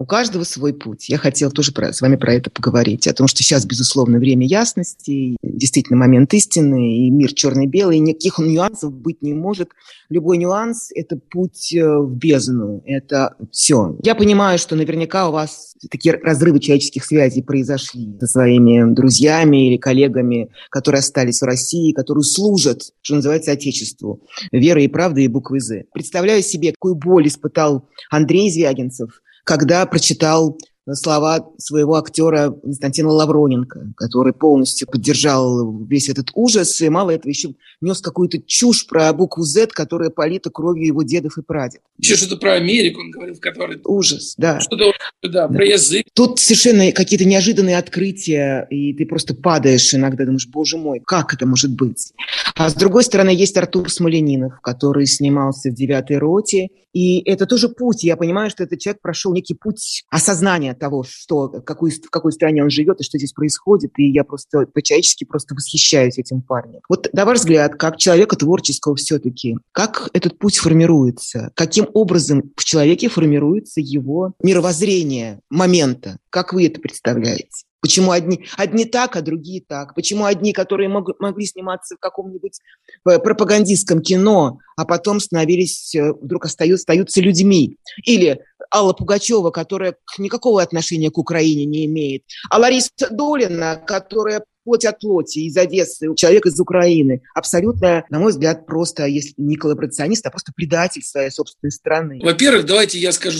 У каждого свой путь. Я хотела тоже про, с вами про это поговорить. О том, что сейчас, безусловно, время ясности, действительно момент истины, и мир черный-белый, никаких нюансов быть не может. Любой нюанс – это путь э, в бездну, это все. Я понимаю, что наверняка у вас такие разрывы человеческих связей произошли со своими друзьями или коллегами, которые остались в России, которые служат, что называется, Отечеству. Верой и правдой и буквой «З». Представляю себе, какую боль испытал Андрей Звягинцев – когда прочитал слова своего актера Константина Лавроненко, который полностью поддержал весь этот ужас, и мало этого еще нес какую-то чушь про букву Z, которая полита кровью его дедов и прадедов. Еще что-то про Америку он говорил, в которой... Ужас, да. Что-то, да, да, про язык. Тут совершенно какие-то неожиданные открытия, и ты просто падаешь иногда, думаешь, боже мой, как это может быть? А с другой стороны, есть Артур Смоленинов, который снимался в «Девятой роте», и это тоже путь. Я понимаю, что этот человек прошел некий путь осознания того, что, в, какой, в какой стране он живет и что здесь происходит. И я просто по-человечески просто восхищаюсь этим парнем. Вот на ваш взгляд, как человека творческого все-таки, как этот путь формируется? Каким образом в человеке формируется его мировоззрение момента? Как вы это представляете? Почему одни, одни так, а другие так? Почему одни, которые мог, могли сниматься в каком-нибудь э, пропагандистском кино, а потом становились, э, вдруг остаются, остаются людьми? Или Алла Пугачева, которая никакого отношения к Украине не имеет, а Лариса Долина, которая плоть от плоти, из Одессы, человек из Украины. Абсолютно, на мой взгляд, просто, если не коллаборационист, а просто предатель своей собственной страны. Во-первых, давайте я скажу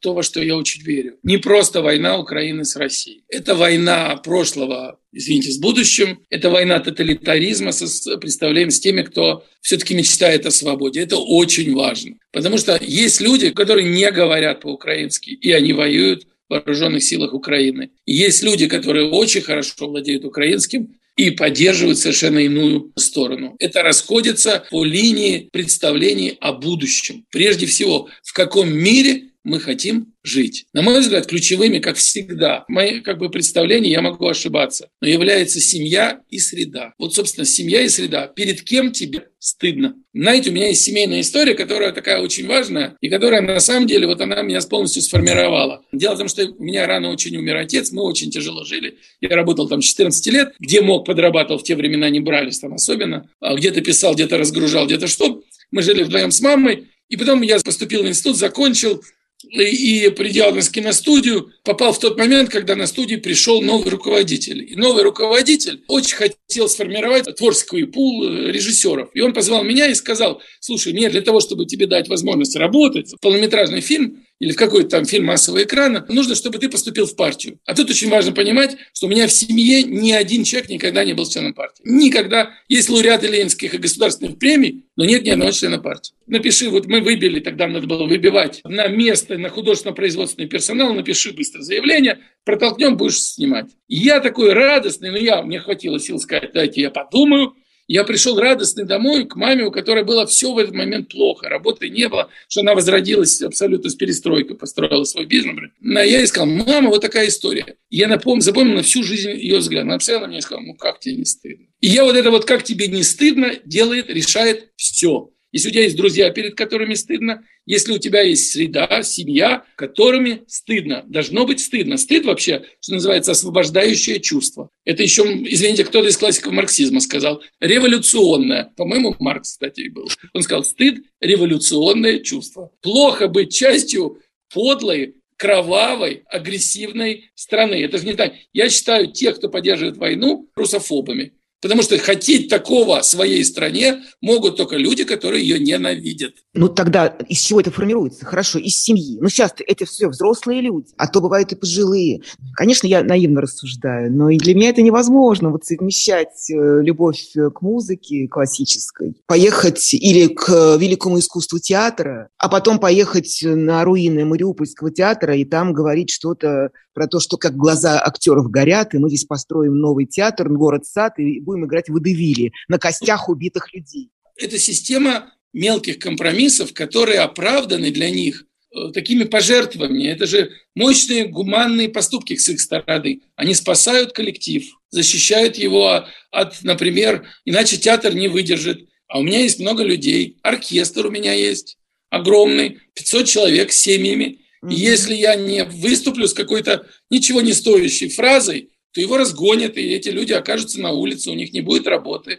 то, во что я очень верю. Не просто война Украины с Россией. Это война прошлого извините, с будущим. Это война тоталитаризма с представлением с теми, кто все-таки мечтает о свободе. Это очень важно. Потому что есть люди, которые не говорят по-украински, и они воюют вооруженных силах Украины. есть люди, которые очень хорошо владеют украинским и поддерживают совершенно иную сторону. Это расходится по линии представлений о будущем. Прежде всего, в каком мире мы хотим жить. На мой взгляд, ключевыми, как всегда, мои как бы представления, я могу ошибаться, но является семья и среда. Вот, собственно, семья и среда. Перед кем тебе стыдно? Знаете, у меня есть семейная история, которая такая очень важная, и которая на самом деле, вот она меня полностью сформировала. Дело в том, что у меня рано очень умер отец, мы очень тяжело жили. Я работал там 14 лет, где мог, подрабатывал, в те времена не брались там особенно, а где-то писал, где-то разгружал, где-то что. Мы жили вдвоем с мамой, и потом я поступил в институт, закончил, и придя на киностудию, попал в тот момент, когда на студии пришел новый руководитель. И новый руководитель очень хотел сформировать творческий пул э, режиссеров. И он позвал меня и сказал, слушай, мне для того, чтобы тебе дать возможность работать, полнометражный фильм, или в какой-то там фильм массового экрана, нужно, чтобы ты поступил в партию. А тут очень важно понимать, что у меня в семье ни один человек никогда не был членом партии. Никогда. Есть лауреаты Ленинских и государственных премий, но нет ни одного члена партии. Напиши, вот мы выбили, тогда надо было выбивать на место, на художественно-производственный персонал, напиши быстро заявление, протолкнем, будешь снимать. Я такой радостный, но я, мне хватило сил сказать, дайте я подумаю, я пришел радостный домой к маме, у которой было все в этот момент плохо, работы не было, что она возродилась абсолютно с перестройкой, построила свой бизнес. Но я сказал, мама, вот такая история. Я напомню, запомнил на всю жизнь ее взгляд. Она меня и сказала, ну как тебе не стыдно? И я вот это вот, как тебе не стыдно, делает, решает все. Если у тебя есть друзья, перед которыми стыдно, если у тебя есть среда, семья, которыми стыдно, должно быть стыдно. Стыд вообще, что называется, освобождающее чувство. Это еще, извините, кто-то из классиков марксизма сказал, революционное. По-моему, Маркс, кстати, был. Он сказал, стыд – революционное чувство. Плохо быть частью подлой, кровавой, агрессивной страны. Это же не так. Я считаю тех, кто поддерживает войну, русофобами. Потому что хотеть такого своей стране могут только люди, которые ее ненавидят. Ну тогда из чего это формируется? Хорошо, из семьи. Ну сейчас это все взрослые люди, а то бывают и пожилые. Конечно, я наивно рассуждаю, но и для меня это невозможно вот совмещать э, любовь к музыке классической, поехать или к великому искусству театра, а потом поехать на руины Мариупольского театра и там говорить что-то про то, что как глаза актеров горят, и мы здесь построим новый театр, город-сад, и будем играть в Эдевиле на костях убитых людей. Это система мелких компромиссов, которые оправданы для них э, такими пожертвованиями. Это же мощные гуманные поступки с их стороны. Они спасают коллектив, защищают его от, например, иначе театр не выдержит. А у меня есть много людей, оркестр у меня есть огромный, 500 человек с семьями. И если я не выступлю с какой-то ничего не стоящей фразой, то его разгонят, и эти люди окажутся на улице, у них не будет работы.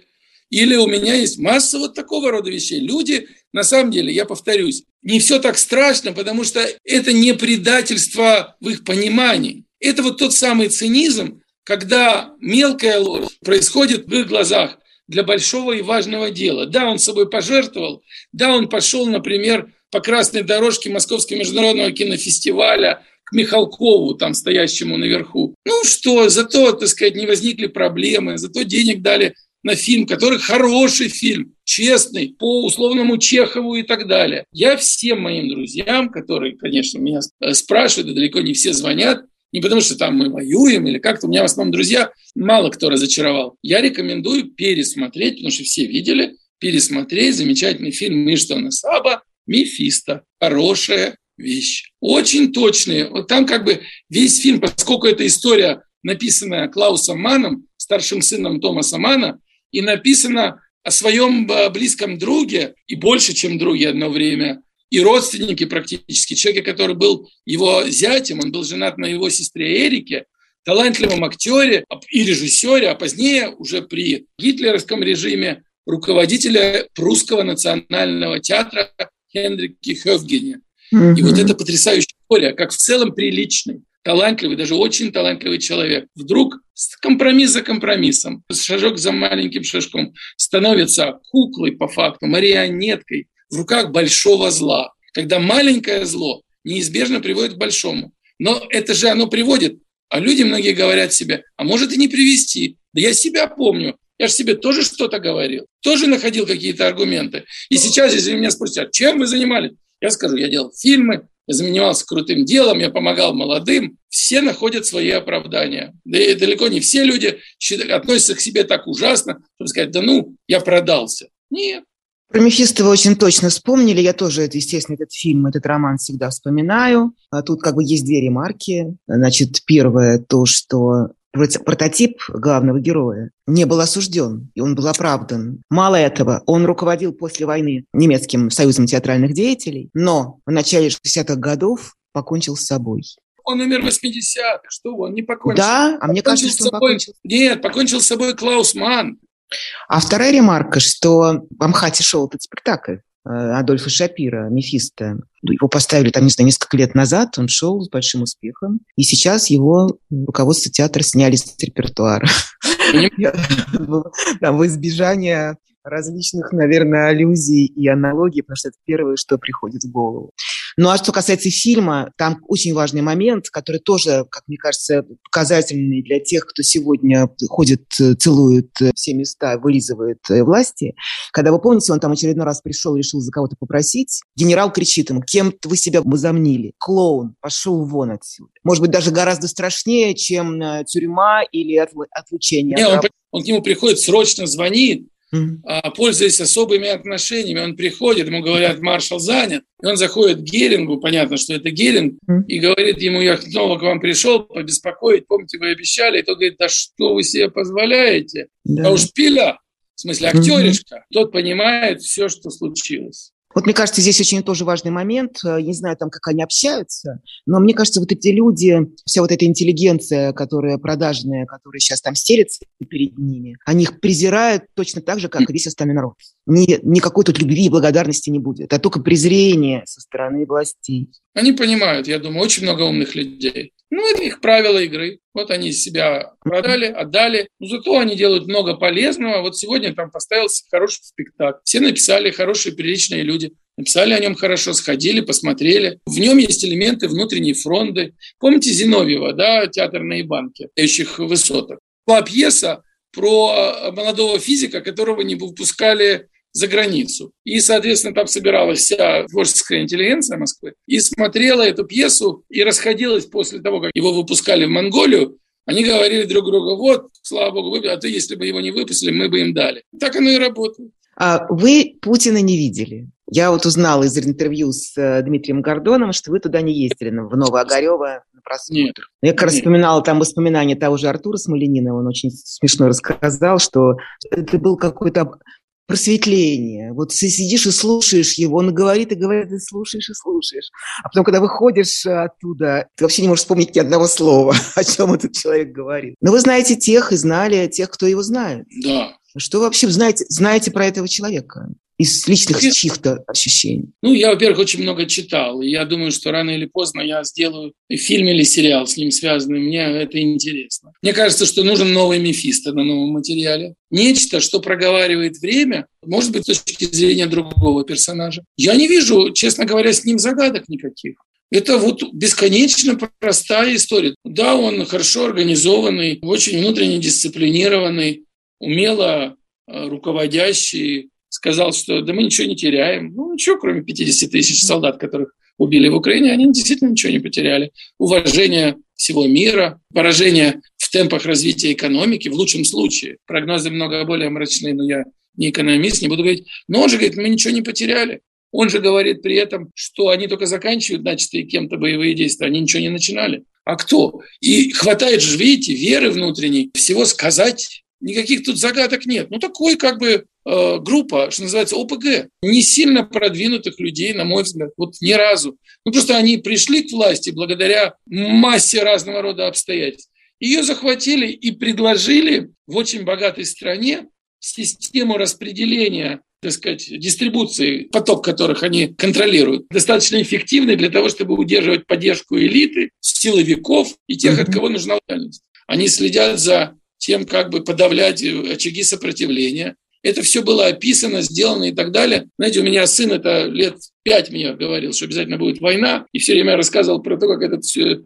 Или у меня есть масса вот такого рода вещей. Люди, на самом деле, я повторюсь, не все так страшно, потому что это не предательство в их понимании. Это вот тот самый цинизм, когда мелкая ложь происходит в их глазах для большого и важного дела. Да, он собой пожертвовал, да, он пошел, например, по красной дорожке Московского международного кинофестиваля к Михалкову, там стоящему наверху. Ну что, зато, так сказать, не возникли проблемы, зато денег дали на фильм, который хороший фильм, честный, по условному Чехову и так далее. Я всем моим друзьям, которые, конечно, меня спрашивают, и далеко не все звонят, не потому что там мы воюем или как-то, у меня в основном друзья, мало кто разочаровал. Я рекомендую пересмотреть, потому что все видели, пересмотреть замечательный фильм Миштона Саба «Мефисто». Хорошая вещь. Очень точные. Вот там как бы весь фильм, поскольку это история, написанная Клаусом Маном, старшим сыном Томаса Мана, и написана о своем э, близком друге, и больше, чем друге одно время, и родственники практически, человека, который был его зятем, он был женат на его сестре Эрике, талантливом актере и режиссере, а позднее уже при гитлеровском режиме руководителя прусского национального театра Хенрике Хёфгене. И вот это потрясающая история, как в целом приличный, талантливый, даже очень талантливый человек, вдруг с компромисс за компромиссом, шажок за маленьким шажком, становится куклой по факту, марионеткой в руках большого зла. Когда маленькое зло неизбежно приводит к большому. Но это же оно приводит. А люди многие говорят себе, а может и не привести. Да я себя помню. Я же себе тоже что-то говорил, тоже находил какие-то аргументы. И сейчас, если меня спросят, чем вы занимались, я скажу, я делал фильмы, я занимался крутым делом, я помогал молодым. Все находят свои оправдания. Да и далеко не все люди относятся к себе так ужасно, чтобы сказать, да ну, я продался. Нет. Про Мефисто вы очень точно вспомнили. Я тоже, естественно, этот фильм, этот роман всегда вспоминаю. А тут как бы есть две ремарки. Значит, первое то, что прототип главного героя не был осужден, и он был оправдан. Мало этого, он руководил после войны немецким союзом театральных деятелей, но в начале 60-х годов покончил с собой. Он умер в 80-х, что он не покончил. Да, а мне покончил кажется, что он покончил. Нет, покончил с собой Клаус Манн. А вторая ремарка, что в Амхате шел этот спектакль. Э, Адольфа Шапира, Мефисто. Его поставили там, не знаю, несколько лет назад, он шел с большим успехом, и сейчас его руководство театра сняли с репертуара. В избежание различных, наверное, аллюзий и аналогий, потому что это первое, что приходит в голову. Ну а что касается фильма, там очень важный момент, который тоже, как мне кажется, показательный для тех, кто сегодня ходит, э, целует э, все места, вылизывает э, власти. Когда вы помните, он там очередной раз пришел, решил за кого-то попросить. Генерал кричит ему, кем вы себя возомнили? Клоун, пошел вон отсюда. Может быть, даже гораздо страшнее, чем тюрьма или отлучение. Не, он, он к нему приходит, срочно звонит, пользуясь особыми отношениями. Он приходит, ему говорят, маршал занят. И он заходит к Герингу, понятно, что это Геринг, и говорит ему, я снова к вам пришел побеспокоить, помните, вы обещали. И тот говорит, да что вы себе позволяете? Да, а уж пиля, в смысле актеришка, тот понимает все, что случилось. Вот мне кажется, здесь очень тоже важный момент. Я не знаю, там, как они общаются, но мне кажется, вот эти люди, вся вот эта интеллигенция, которая продажная, которая сейчас там стелется перед ними, они их презирают точно так же, как и весь остальной народ. Ни, никакой тут любви и благодарности не будет, а только презрение со стороны властей. Они понимают, я думаю, очень много умных людей. Ну, это их правила игры. Вот они себя продали, отдали. Но зато они делают много полезного. Вот сегодня там поставился хороший спектакль. Все написали хорошие, приличные люди. Написали о нем хорошо, сходили, посмотрели. В нем есть элементы внутренней фронды. Помните Зиновьева, да, театр на Ибанке, дающих высоток? Была пьеса про молодого физика, которого не выпускали за границу. И, соответственно, там собиралась вся творческая интеллигенция Москвы и смотрела эту пьесу и расходилась после того, как его выпускали в Монголию. Они говорили друг другу, вот, слава богу, а то если бы его не выпустили, мы бы им дали. Так оно и работает. А вы Путина не видели? Я вот узнала из интервью с э, Дмитрием Гордоном, что вы туда не ездили, в Новоогарево на просмотр. Нет. Я как раз вспоминала там воспоминания того же Артура Смоленина, он очень смешно рассказал, что это был какой-то просветление. Вот ты сидишь и слушаешь его, он говорит и говорит, и слушаешь и слушаешь. А потом, когда выходишь оттуда, ты вообще не можешь вспомнить ни одного слова, о чем этот человек говорит. Но вы знаете тех и знали тех, кто его знает. Да. Что вы вообще знаете, знаете про этого человека? Из личных я, чьих-то ощущений? Ну, я, во-первых, очень много читал. И я думаю, что рано или поздно я сделаю фильм или сериал с ним связанный. Мне это интересно. Мне кажется, что нужен новый Мефисто на новом материале. Нечто, что проговаривает время, может быть, с точки зрения другого персонажа. Я не вижу, честно говоря, с ним загадок никаких. Это вот бесконечно простая история. Да, он хорошо организованный, очень внутренне дисциплинированный, умело э, руководящий, сказал, что да мы ничего не теряем. Ну, ничего, кроме 50 тысяч солдат, которых убили в Украине, они действительно ничего не потеряли. Уважение всего мира, поражение в темпах развития экономики, в лучшем случае. Прогнозы много более мрачные, но я не экономист, не буду говорить. Но он же говорит, мы ничего не потеряли. Он же говорит при этом, что они только заканчивают начатые кем-то боевые действия, они ничего не начинали. А кто? И хватает же, видите, веры внутренней, всего сказать, никаких тут загадок нет. Ну, такой как бы группа, что называется ОПГ, не сильно продвинутых людей, на мой взгляд, вот ни разу. Ну, просто они пришли к власти благодаря массе разного рода обстоятельств. Ее захватили и предложили в очень богатой стране систему распределения так сказать, дистрибуции, поток которых они контролируют, достаточно эффективный для того, чтобы удерживать поддержку элиты, силовиков и тех, от кого нужна лояльность. Они следят за тем, как бы подавлять очаги сопротивления. Это все было описано, сделано и так далее. Знаете, у меня сын это лет пять мне говорил, что обязательно будет война, и все время рассказывал про то, как этот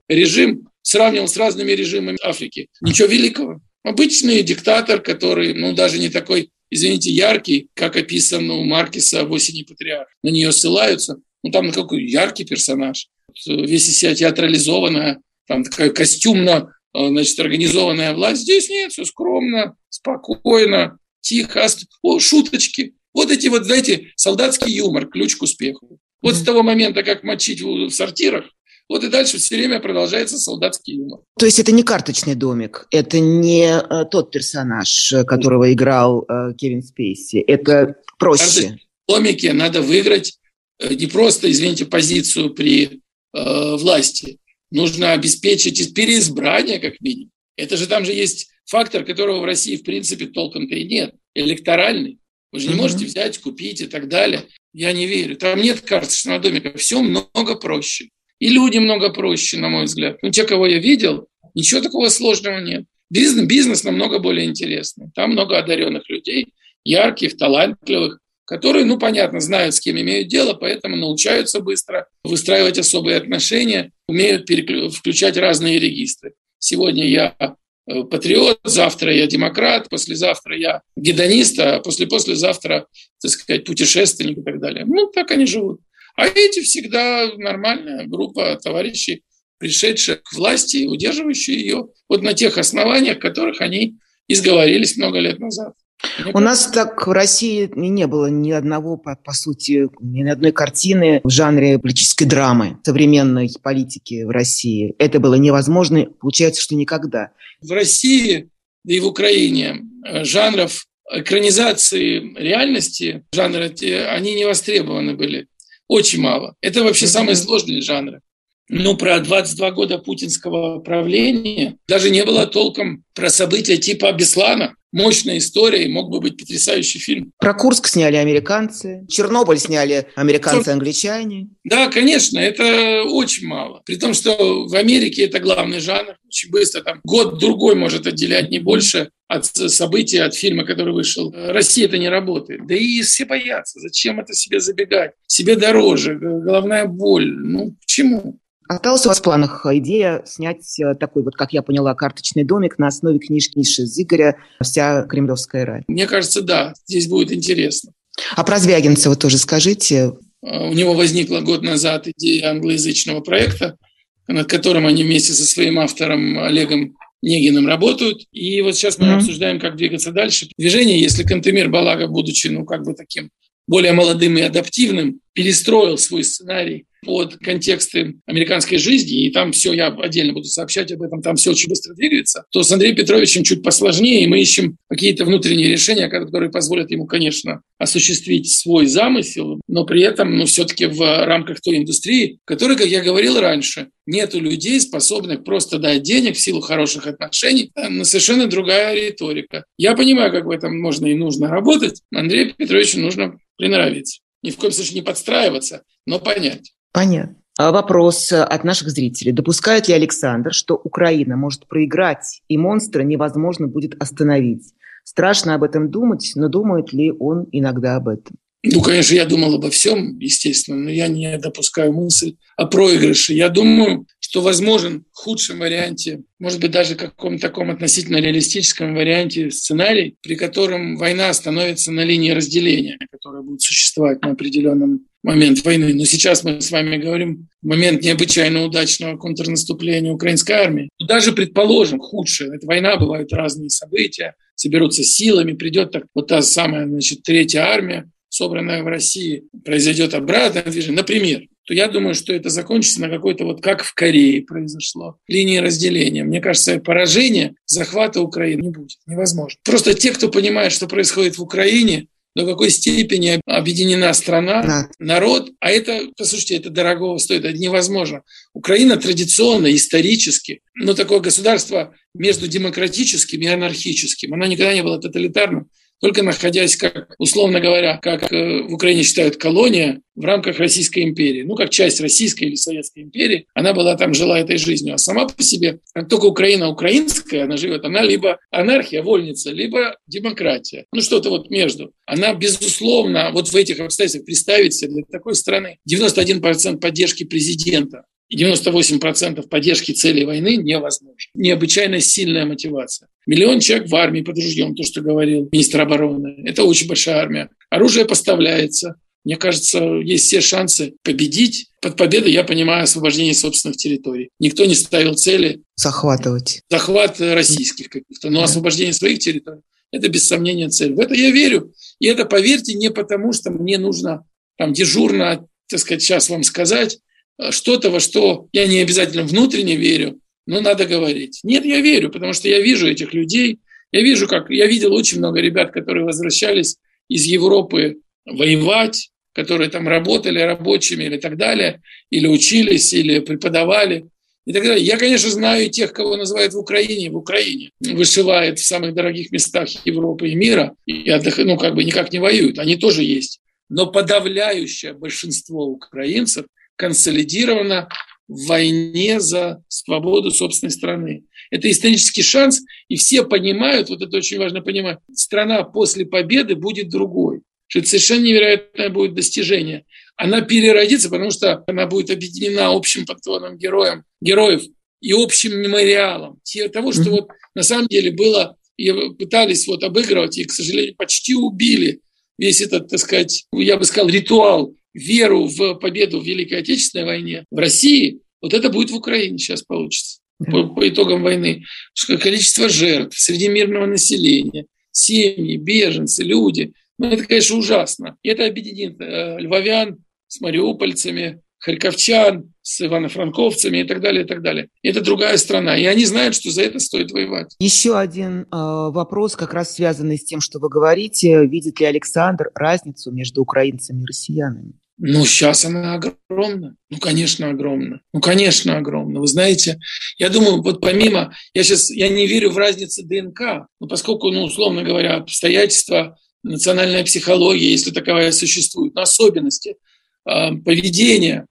режим сравнивал с разными режимами Африки. Ничего великого. Обычный диктатор, который, ну, даже не такой, извините, яркий, как описан у Маркиса в «Осени патриарх». На нее ссылаются. Ну, там какой яркий персонаж. Весь из себя театрализованная, там такая костюмно Э, значит, организованная власть. Здесь нет, все скромно, спокойно, тихо, о, шуточки. Вот эти вот, знаете, солдатский юмор, ключ к успеху. Вот с того момента, как мочить в сортирах, вот и дальше все время продолжается солдатский юмор. То есть это не карточный домик, это не э, тот персонаж, которого играл э, Кевин Спейси, это проще. В домике надо выиграть э, не просто, извините, позицию при э, власти, нужно обеспечить переизбрание как минимум. Это же там же есть фактор, которого в России в принципе толком-то и нет, электоральный. Вы же не можете взять, купить и так далее. Я не верю. Там нет карточного домика. Все много проще. И люди много проще, на мой взгляд. Ну, те, кого я видел, ничего такого сложного нет. Бизнес, бизнес намного более интересный. Там много одаренных людей, ярких, талантливых которые, ну, понятно, знают, с кем имеют дело, поэтому научаются быстро выстраивать особые отношения, умеют переклю... включать разные регистры. Сегодня я патриот, завтра я демократ, послезавтра я гедонист, а после-послезавтра, так сказать, путешественник и так далее. Ну, так они живут. А эти всегда нормальная группа товарищей, пришедших к власти, удерживающие ее вот на тех основаниях, которых они изговорились много лет назад. У нас так в России не было ни одного, по, по сути, ни одной картины в жанре политической драмы, современной политики в России. Это было невозможно, получается, что никогда. В России, да и в Украине э, жанров экранизации реальности, жанры, они не востребованы были. Очень мало. Это вообще mm-hmm. самые сложные жанры. Ну, про 22 года путинского правления даже не было толком про события типа Беслана. Мощная история, и мог бы быть потрясающий фильм. Про Курск сняли американцы, Чернобыль сняли американцы-англичане. Да, конечно, это очень мало. При том, что в Америке это главный жанр. Очень быстро, там год-другой может отделять, не больше от события, от фильма, который вышел. Россия это не работает. Да и все боятся. Зачем это себе забегать? Себе дороже, головная боль. Ну, к чему? Осталась у вас в планах идея снять э, такой, вот как я поняла, карточный домик на основе книжки Ниши Зыгоря «Вся кремлевская рай». Мне кажется, да, здесь будет интересно. А про Звягинцева тоже скажите. А, у него возникла год назад идея англоязычного проекта, над которым они вместе со своим автором Олегом Негиным работают. И вот сейчас мы mm-hmm. обсуждаем, как двигаться дальше. Движение, если Кантемир Балага, будучи, ну, как бы таким более молодым и адаптивным, перестроил свой сценарий под контексты американской жизни, и там все, я отдельно буду сообщать об этом, там все очень быстро двигается, то с Андреем Петровичем чуть посложнее, и мы ищем какие-то внутренние решения, которые позволят ему, конечно, осуществить свой замысел, но при этом, ну, все-таки в рамках той индустрии, которой, как я говорил раньше, нету людей, способных просто дать денег в силу хороших отношений, на совершенно другая риторика. Я понимаю, как в этом можно и нужно работать, Андрею Петровичу нужно приноровиться. Ни в коем случае не подстраиваться, но понять. Понятно. А вопрос от наших зрителей. Допускает ли Александр, что Украина может проиграть, и монстра невозможно будет остановить? Страшно об этом думать, но думает ли он иногда об этом? Ну, конечно, я думал обо всем, естественно, но я не допускаю мысль о проигрыше. Я думаю, что возможен в худшем варианте, может быть, даже каком-то таком относительно реалистическом варианте сценарий, при котором война становится на линии разделения, которая будет существовать на определенном момент войны. Но сейчас мы с вами говорим момент необычайно удачного контрнаступления украинской армии. Даже, предположим, худшее. Это война, бывают разные события, соберутся силами, придет так, вот та самая значит, третья армия, собранная в России, произойдет обратное движение, например, то я думаю, что это закончится на какой-то вот как в Корее произошло, линии разделения. Мне кажется, поражение захвата Украины не будет, невозможно. Просто те, кто понимает, что происходит в Украине, до какой степени объединена страна, да. народ, а это, послушайте, это дорогого стоит, это невозможно. Украина традиционно, исторически, но такое государство между демократическим и анархическим, оно никогда не было тоталитарным, только находясь, как, условно говоря, как э, в Украине считают, колония в рамках Российской империи. Ну, как часть Российской или Советской империи, она была там, жила этой жизнью. А сама по себе, как только Украина украинская, она живет, она либо анархия, вольница, либо демократия. Ну, что-то вот между. Она, безусловно, вот в этих обстоятельствах представить себе для такой страны 91% поддержки президента 98% поддержки целей войны невозможно. Необычайно сильная мотивация. Миллион человек в армии под ружьем, то, что говорил министр обороны. Это очень большая армия. Оружие поставляется. Мне кажется, есть все шансы победить. Под победой я понимаю освобождение собственных территорий. Никто не ставил цели захватывать. Захват российских каких-то, но да. освобождение своих территорий – это без сомнения цель. В это я верю. И это, поверьте, не потому, что мне нужно там дежурно, так сказать, сейчас вам сказать, что-то, во что я не обязательно внутренне верю, но надо говорить. Нет, я верю, потому что я вижу этих людей, я вижу, как я видел очень много ребят, которые возвращались из Европы воевать, которые там работали рабочими или так далее, или учились, или преподавали и так далее. Я, конечно, знаю тех, кого называют в Украине, в Украине вышивает в самых дорогих местах Европы и мира, и отдых, ну, как бы никак не воюют, они тоже есть. Но подавляющее большинство украинцев – консолидирована в войне за свободу собственной страны. Это исторический шанс, и все понимают, вот это очень важно понимать, страна после победы будет другой, что это совершенно невероятное будет достижение. Она переродится, потому что она будет объединена общим пантеоном героем, героев и общим мемориалом того, что вот на самом деле было, и пытались вот обыгрывать, и, к сожалению, почти убили весь этот, так сказать, я бы сказал, ритуал веру в победу в Великой Отечественной войне в России, вот это будет в Украине сейчас получится по, по итогам войны. Количество жертв среди мирного населения, семьи, беженцы, люди. Ну, это, конечно, ужасно. И это объединит э, львовян с мариупольцами, харьковчан с ивано-франковцами и так далее, и так далее. Это другая страна, и они знают, что за это стоит воевать. Еще один э, вопрос, как раз связанный с тем, что вы говорите. Видит ли Александр разницу между украинцами и россиянами? Ну, сейчас она огромна. Ну, конечно, огромна. Ну, конечно, огромна. Вы знаете, я думаю, вот помимо... Я сейчас я не верю в разницу ДНК, но поскольку, ну, условно говоря, обстоятельства, национальная психология, если таковая существует, но особенности э, поведения,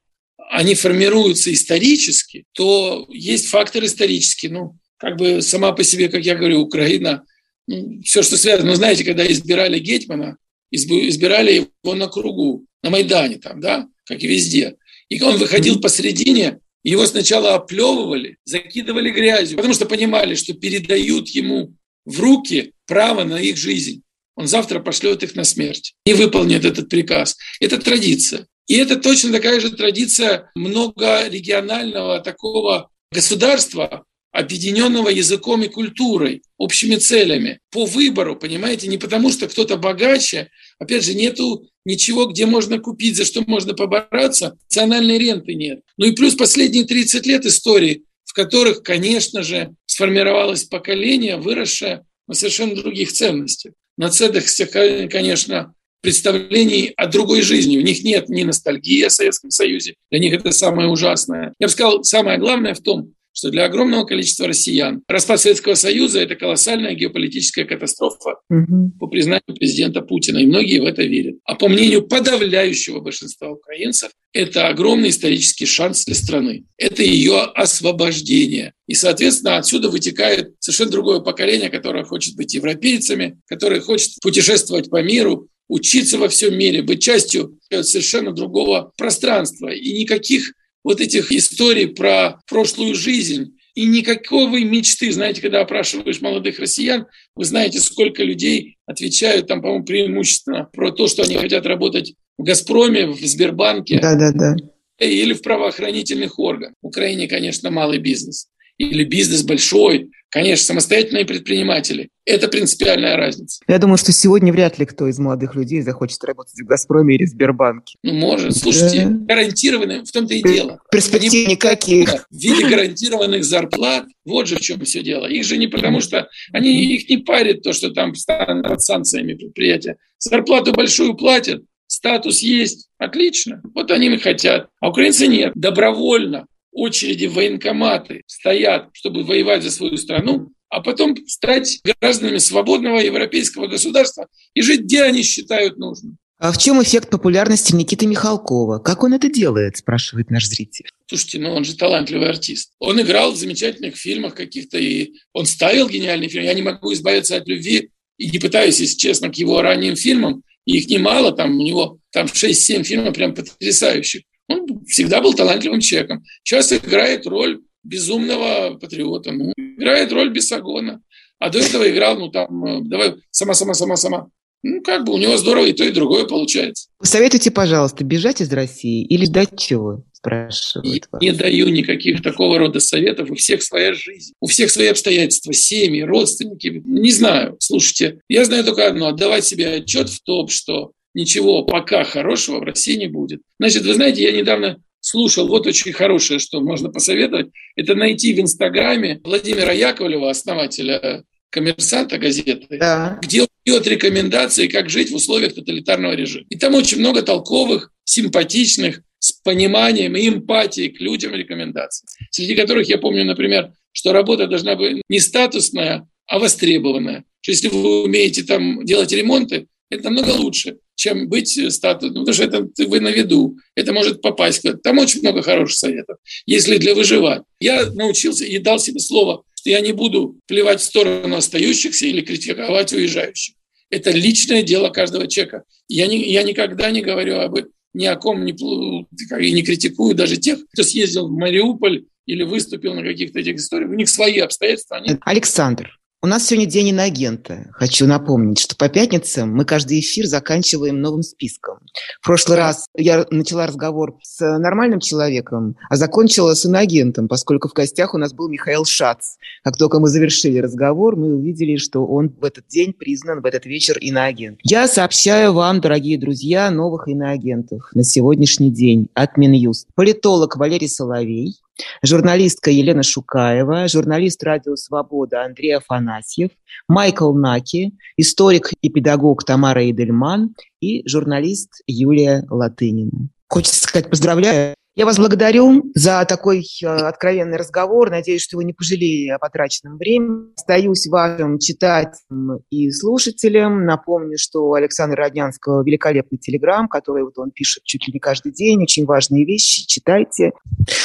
они формируются исторически, то есть фактор исторический. Ну, как бы сама по себе, как я говорю, Украина, ну, все, что связано, ну, знаете, когда избирали Гетмана, избирали его на кругу, на Майдане там, да, как и везде. И он выходил посредине, его сначала оплевывали, закидывали грязью, потому что понимали, что передают ему в руки право на их жизнь. Он завтра пошлет их на смерть и выполнит этот приказ. Это традиция. И это точно такая же традиция многорегионального такого государства, объединенного языком и культурой, общими целями, по выбору, понимаете, не потому что кто-то богаче, опять же, нету ничего, где можно купить, за что можно побороться, национальной ренты нет. Ну и плюс последние 30 лет истории, в которых, конечно же, сформировалось поколение, выросшее на совершенно других ценностях. На ценностях, конечно, представлений о другой жизни. У них нет ни ностальгии о Советском Союзе, для них это самое ужасное. Я бы сказал, самое главное в том, что для огромного количества россиян распад Советского Союза – это колоссальная геополитическая катастрофа угу. по признанию президента Путина, и многие в это верят. А по мнению подавляющего большинства украинцев, это огромный исторический шанс для страны. Это ее освобождение. И, соответственно, отсюда вытекает совершенно другое поколение, которое хочет быть европейцами, которое хочет путешествовать по миру, учиться во всем мире, быть частью совершенно другого пространства. И никаких вот этих историй про прошлую жизнь. И никакой мечты, знаете, когда опрашиваешь молодых россиян, вы знаете, сколько людей отвечают там, по-моему, преимущественно про то, что они хотят работать в «Газпроме», в Сбербанке. Да, да, да. Или в правоохранительных органах. В Украине, конечно, малый бизнес. Или бизнес большой, Конечно, самостоятельные предприниматели. Это принципиальная разница. Я думаю, что сегодня вряд ли кто из молодых людей захочет работать в «Газпроме» или в Сбербанке. Ну, может. Слушайте, да. гарантированные, в том-то и дело. Перспектив Они, никаких. В виде гарантированных зарплат. Вот же в чем все дело. Их же не потому, что они их не парят то, что там под санкциями предприятия. Зарплату большую платят, статус есть, отлично. Вот они и хотят. А украинцы нет. Добровольно очереди в военкоматы стоят, чтобы воевать за свою страну, а потом стать гражданами свободного европейского государства и жить, где они считают нужным. А в чем эффект популярности Никиты Михалкова? Как он это делает, спрашивает наш зритель. Слушайте, ну он же талантливый артист. Он играл в замечательных фильмах каких-то, и он ставил гениальные фильмы. Я не могу избавиться от любви и не пытаюсь, если честно, к его ранним фильмам. их немало, там у него там 6-7 фильмов прям потрясающих. Он всегда был талантливым человеком. Сейчас играет роль безумного патриота, ну, играет роль Бесогона. А до этого играл, ну там, э, давай, сама-сама-сама-сама. Ну, как бы у него здорово и то, и другое получается. Советуйте, пожалуйста, бежать из России или ждать чего? Спрашивают вас. Не даю никаких такого рода советов. У всех своя жизнь, у всех свои обстоятельства, семьи, родственники. Не знаю, слушайте, я знаю только одно. Отдавать себе отчет в том, что ничего пока хорошего в России не будет. Значит, вы знаете, я недавно слушал, вот очень хорошее, что можно посоветовать, это найти в Инстаграме Владимира Яковлева, основателя коммерсанта газеты, да. где он дает рекомендации, как жить в условиях тоталитарного режима. И там очень много толковых, симпатичных, с пониманием и эмпатией к людям рекомендаций. Среди которых я помню, например, что работа должна быть не статусная, а востребованная. Что если вы умеете там делать ремонты, это намного лучше, чем быть статусом, потому что это вы на виду, это может попасть. Там очень много хороших советов, если для выживания. Я научился и дал себе слово, что я не буду плевать в сторону остающихся или критиковать уезжающих. Это личное дело каждого человека. Я, не, я никогда не говорю об ни о ком не, и не критикую даже тех, кто съездил в Мариуполь или выступил на каких-то этих историях. У них свои обстоятельства. Они... Александр, у нас сегодня день иноагента. Хочу напомнить, что по пятницам мы каждый эфир заканчиваем новым списком. В прошлый раз я начала разговор с нормальным человеком, а закончила с иноагентом, поскольку в гостях у нас был Михаил Шац. Как только мы завершили разговор, мы увидели, что он в этот день признан, в этот вечер иноагент. Я сообщаю вам, дорогие друзья, новых иноагентов на сегодняшний день от Минюст. Политолог Валерий Соловей, журналистка Елена Шукаева, журналист «Радио Свобода» Андрей Афанасьев, Майкл Наки, историк и педагог Тамара Идельман и журналист Юлия Латынина. Хочется сказать поздравляю. Я вас благодарю за такой э, откровенный разговор. Надеюсь, что вы не пожалели о потраченном времени. Остаюсь вашим читателем и слушателем. Напомню, что у Александра Роднянского великолепный телеграм, который вот он пишет чуть ли не каждый день. Очень важные вещи. Читайте.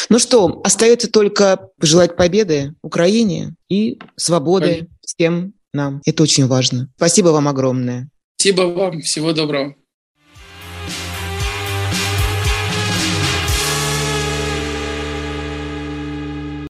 Ну что, остается только пожелать победы Украине и свободы всем нам. Это очень важно. Спасибо вам огромное. Спасибо вам. Всего доброго.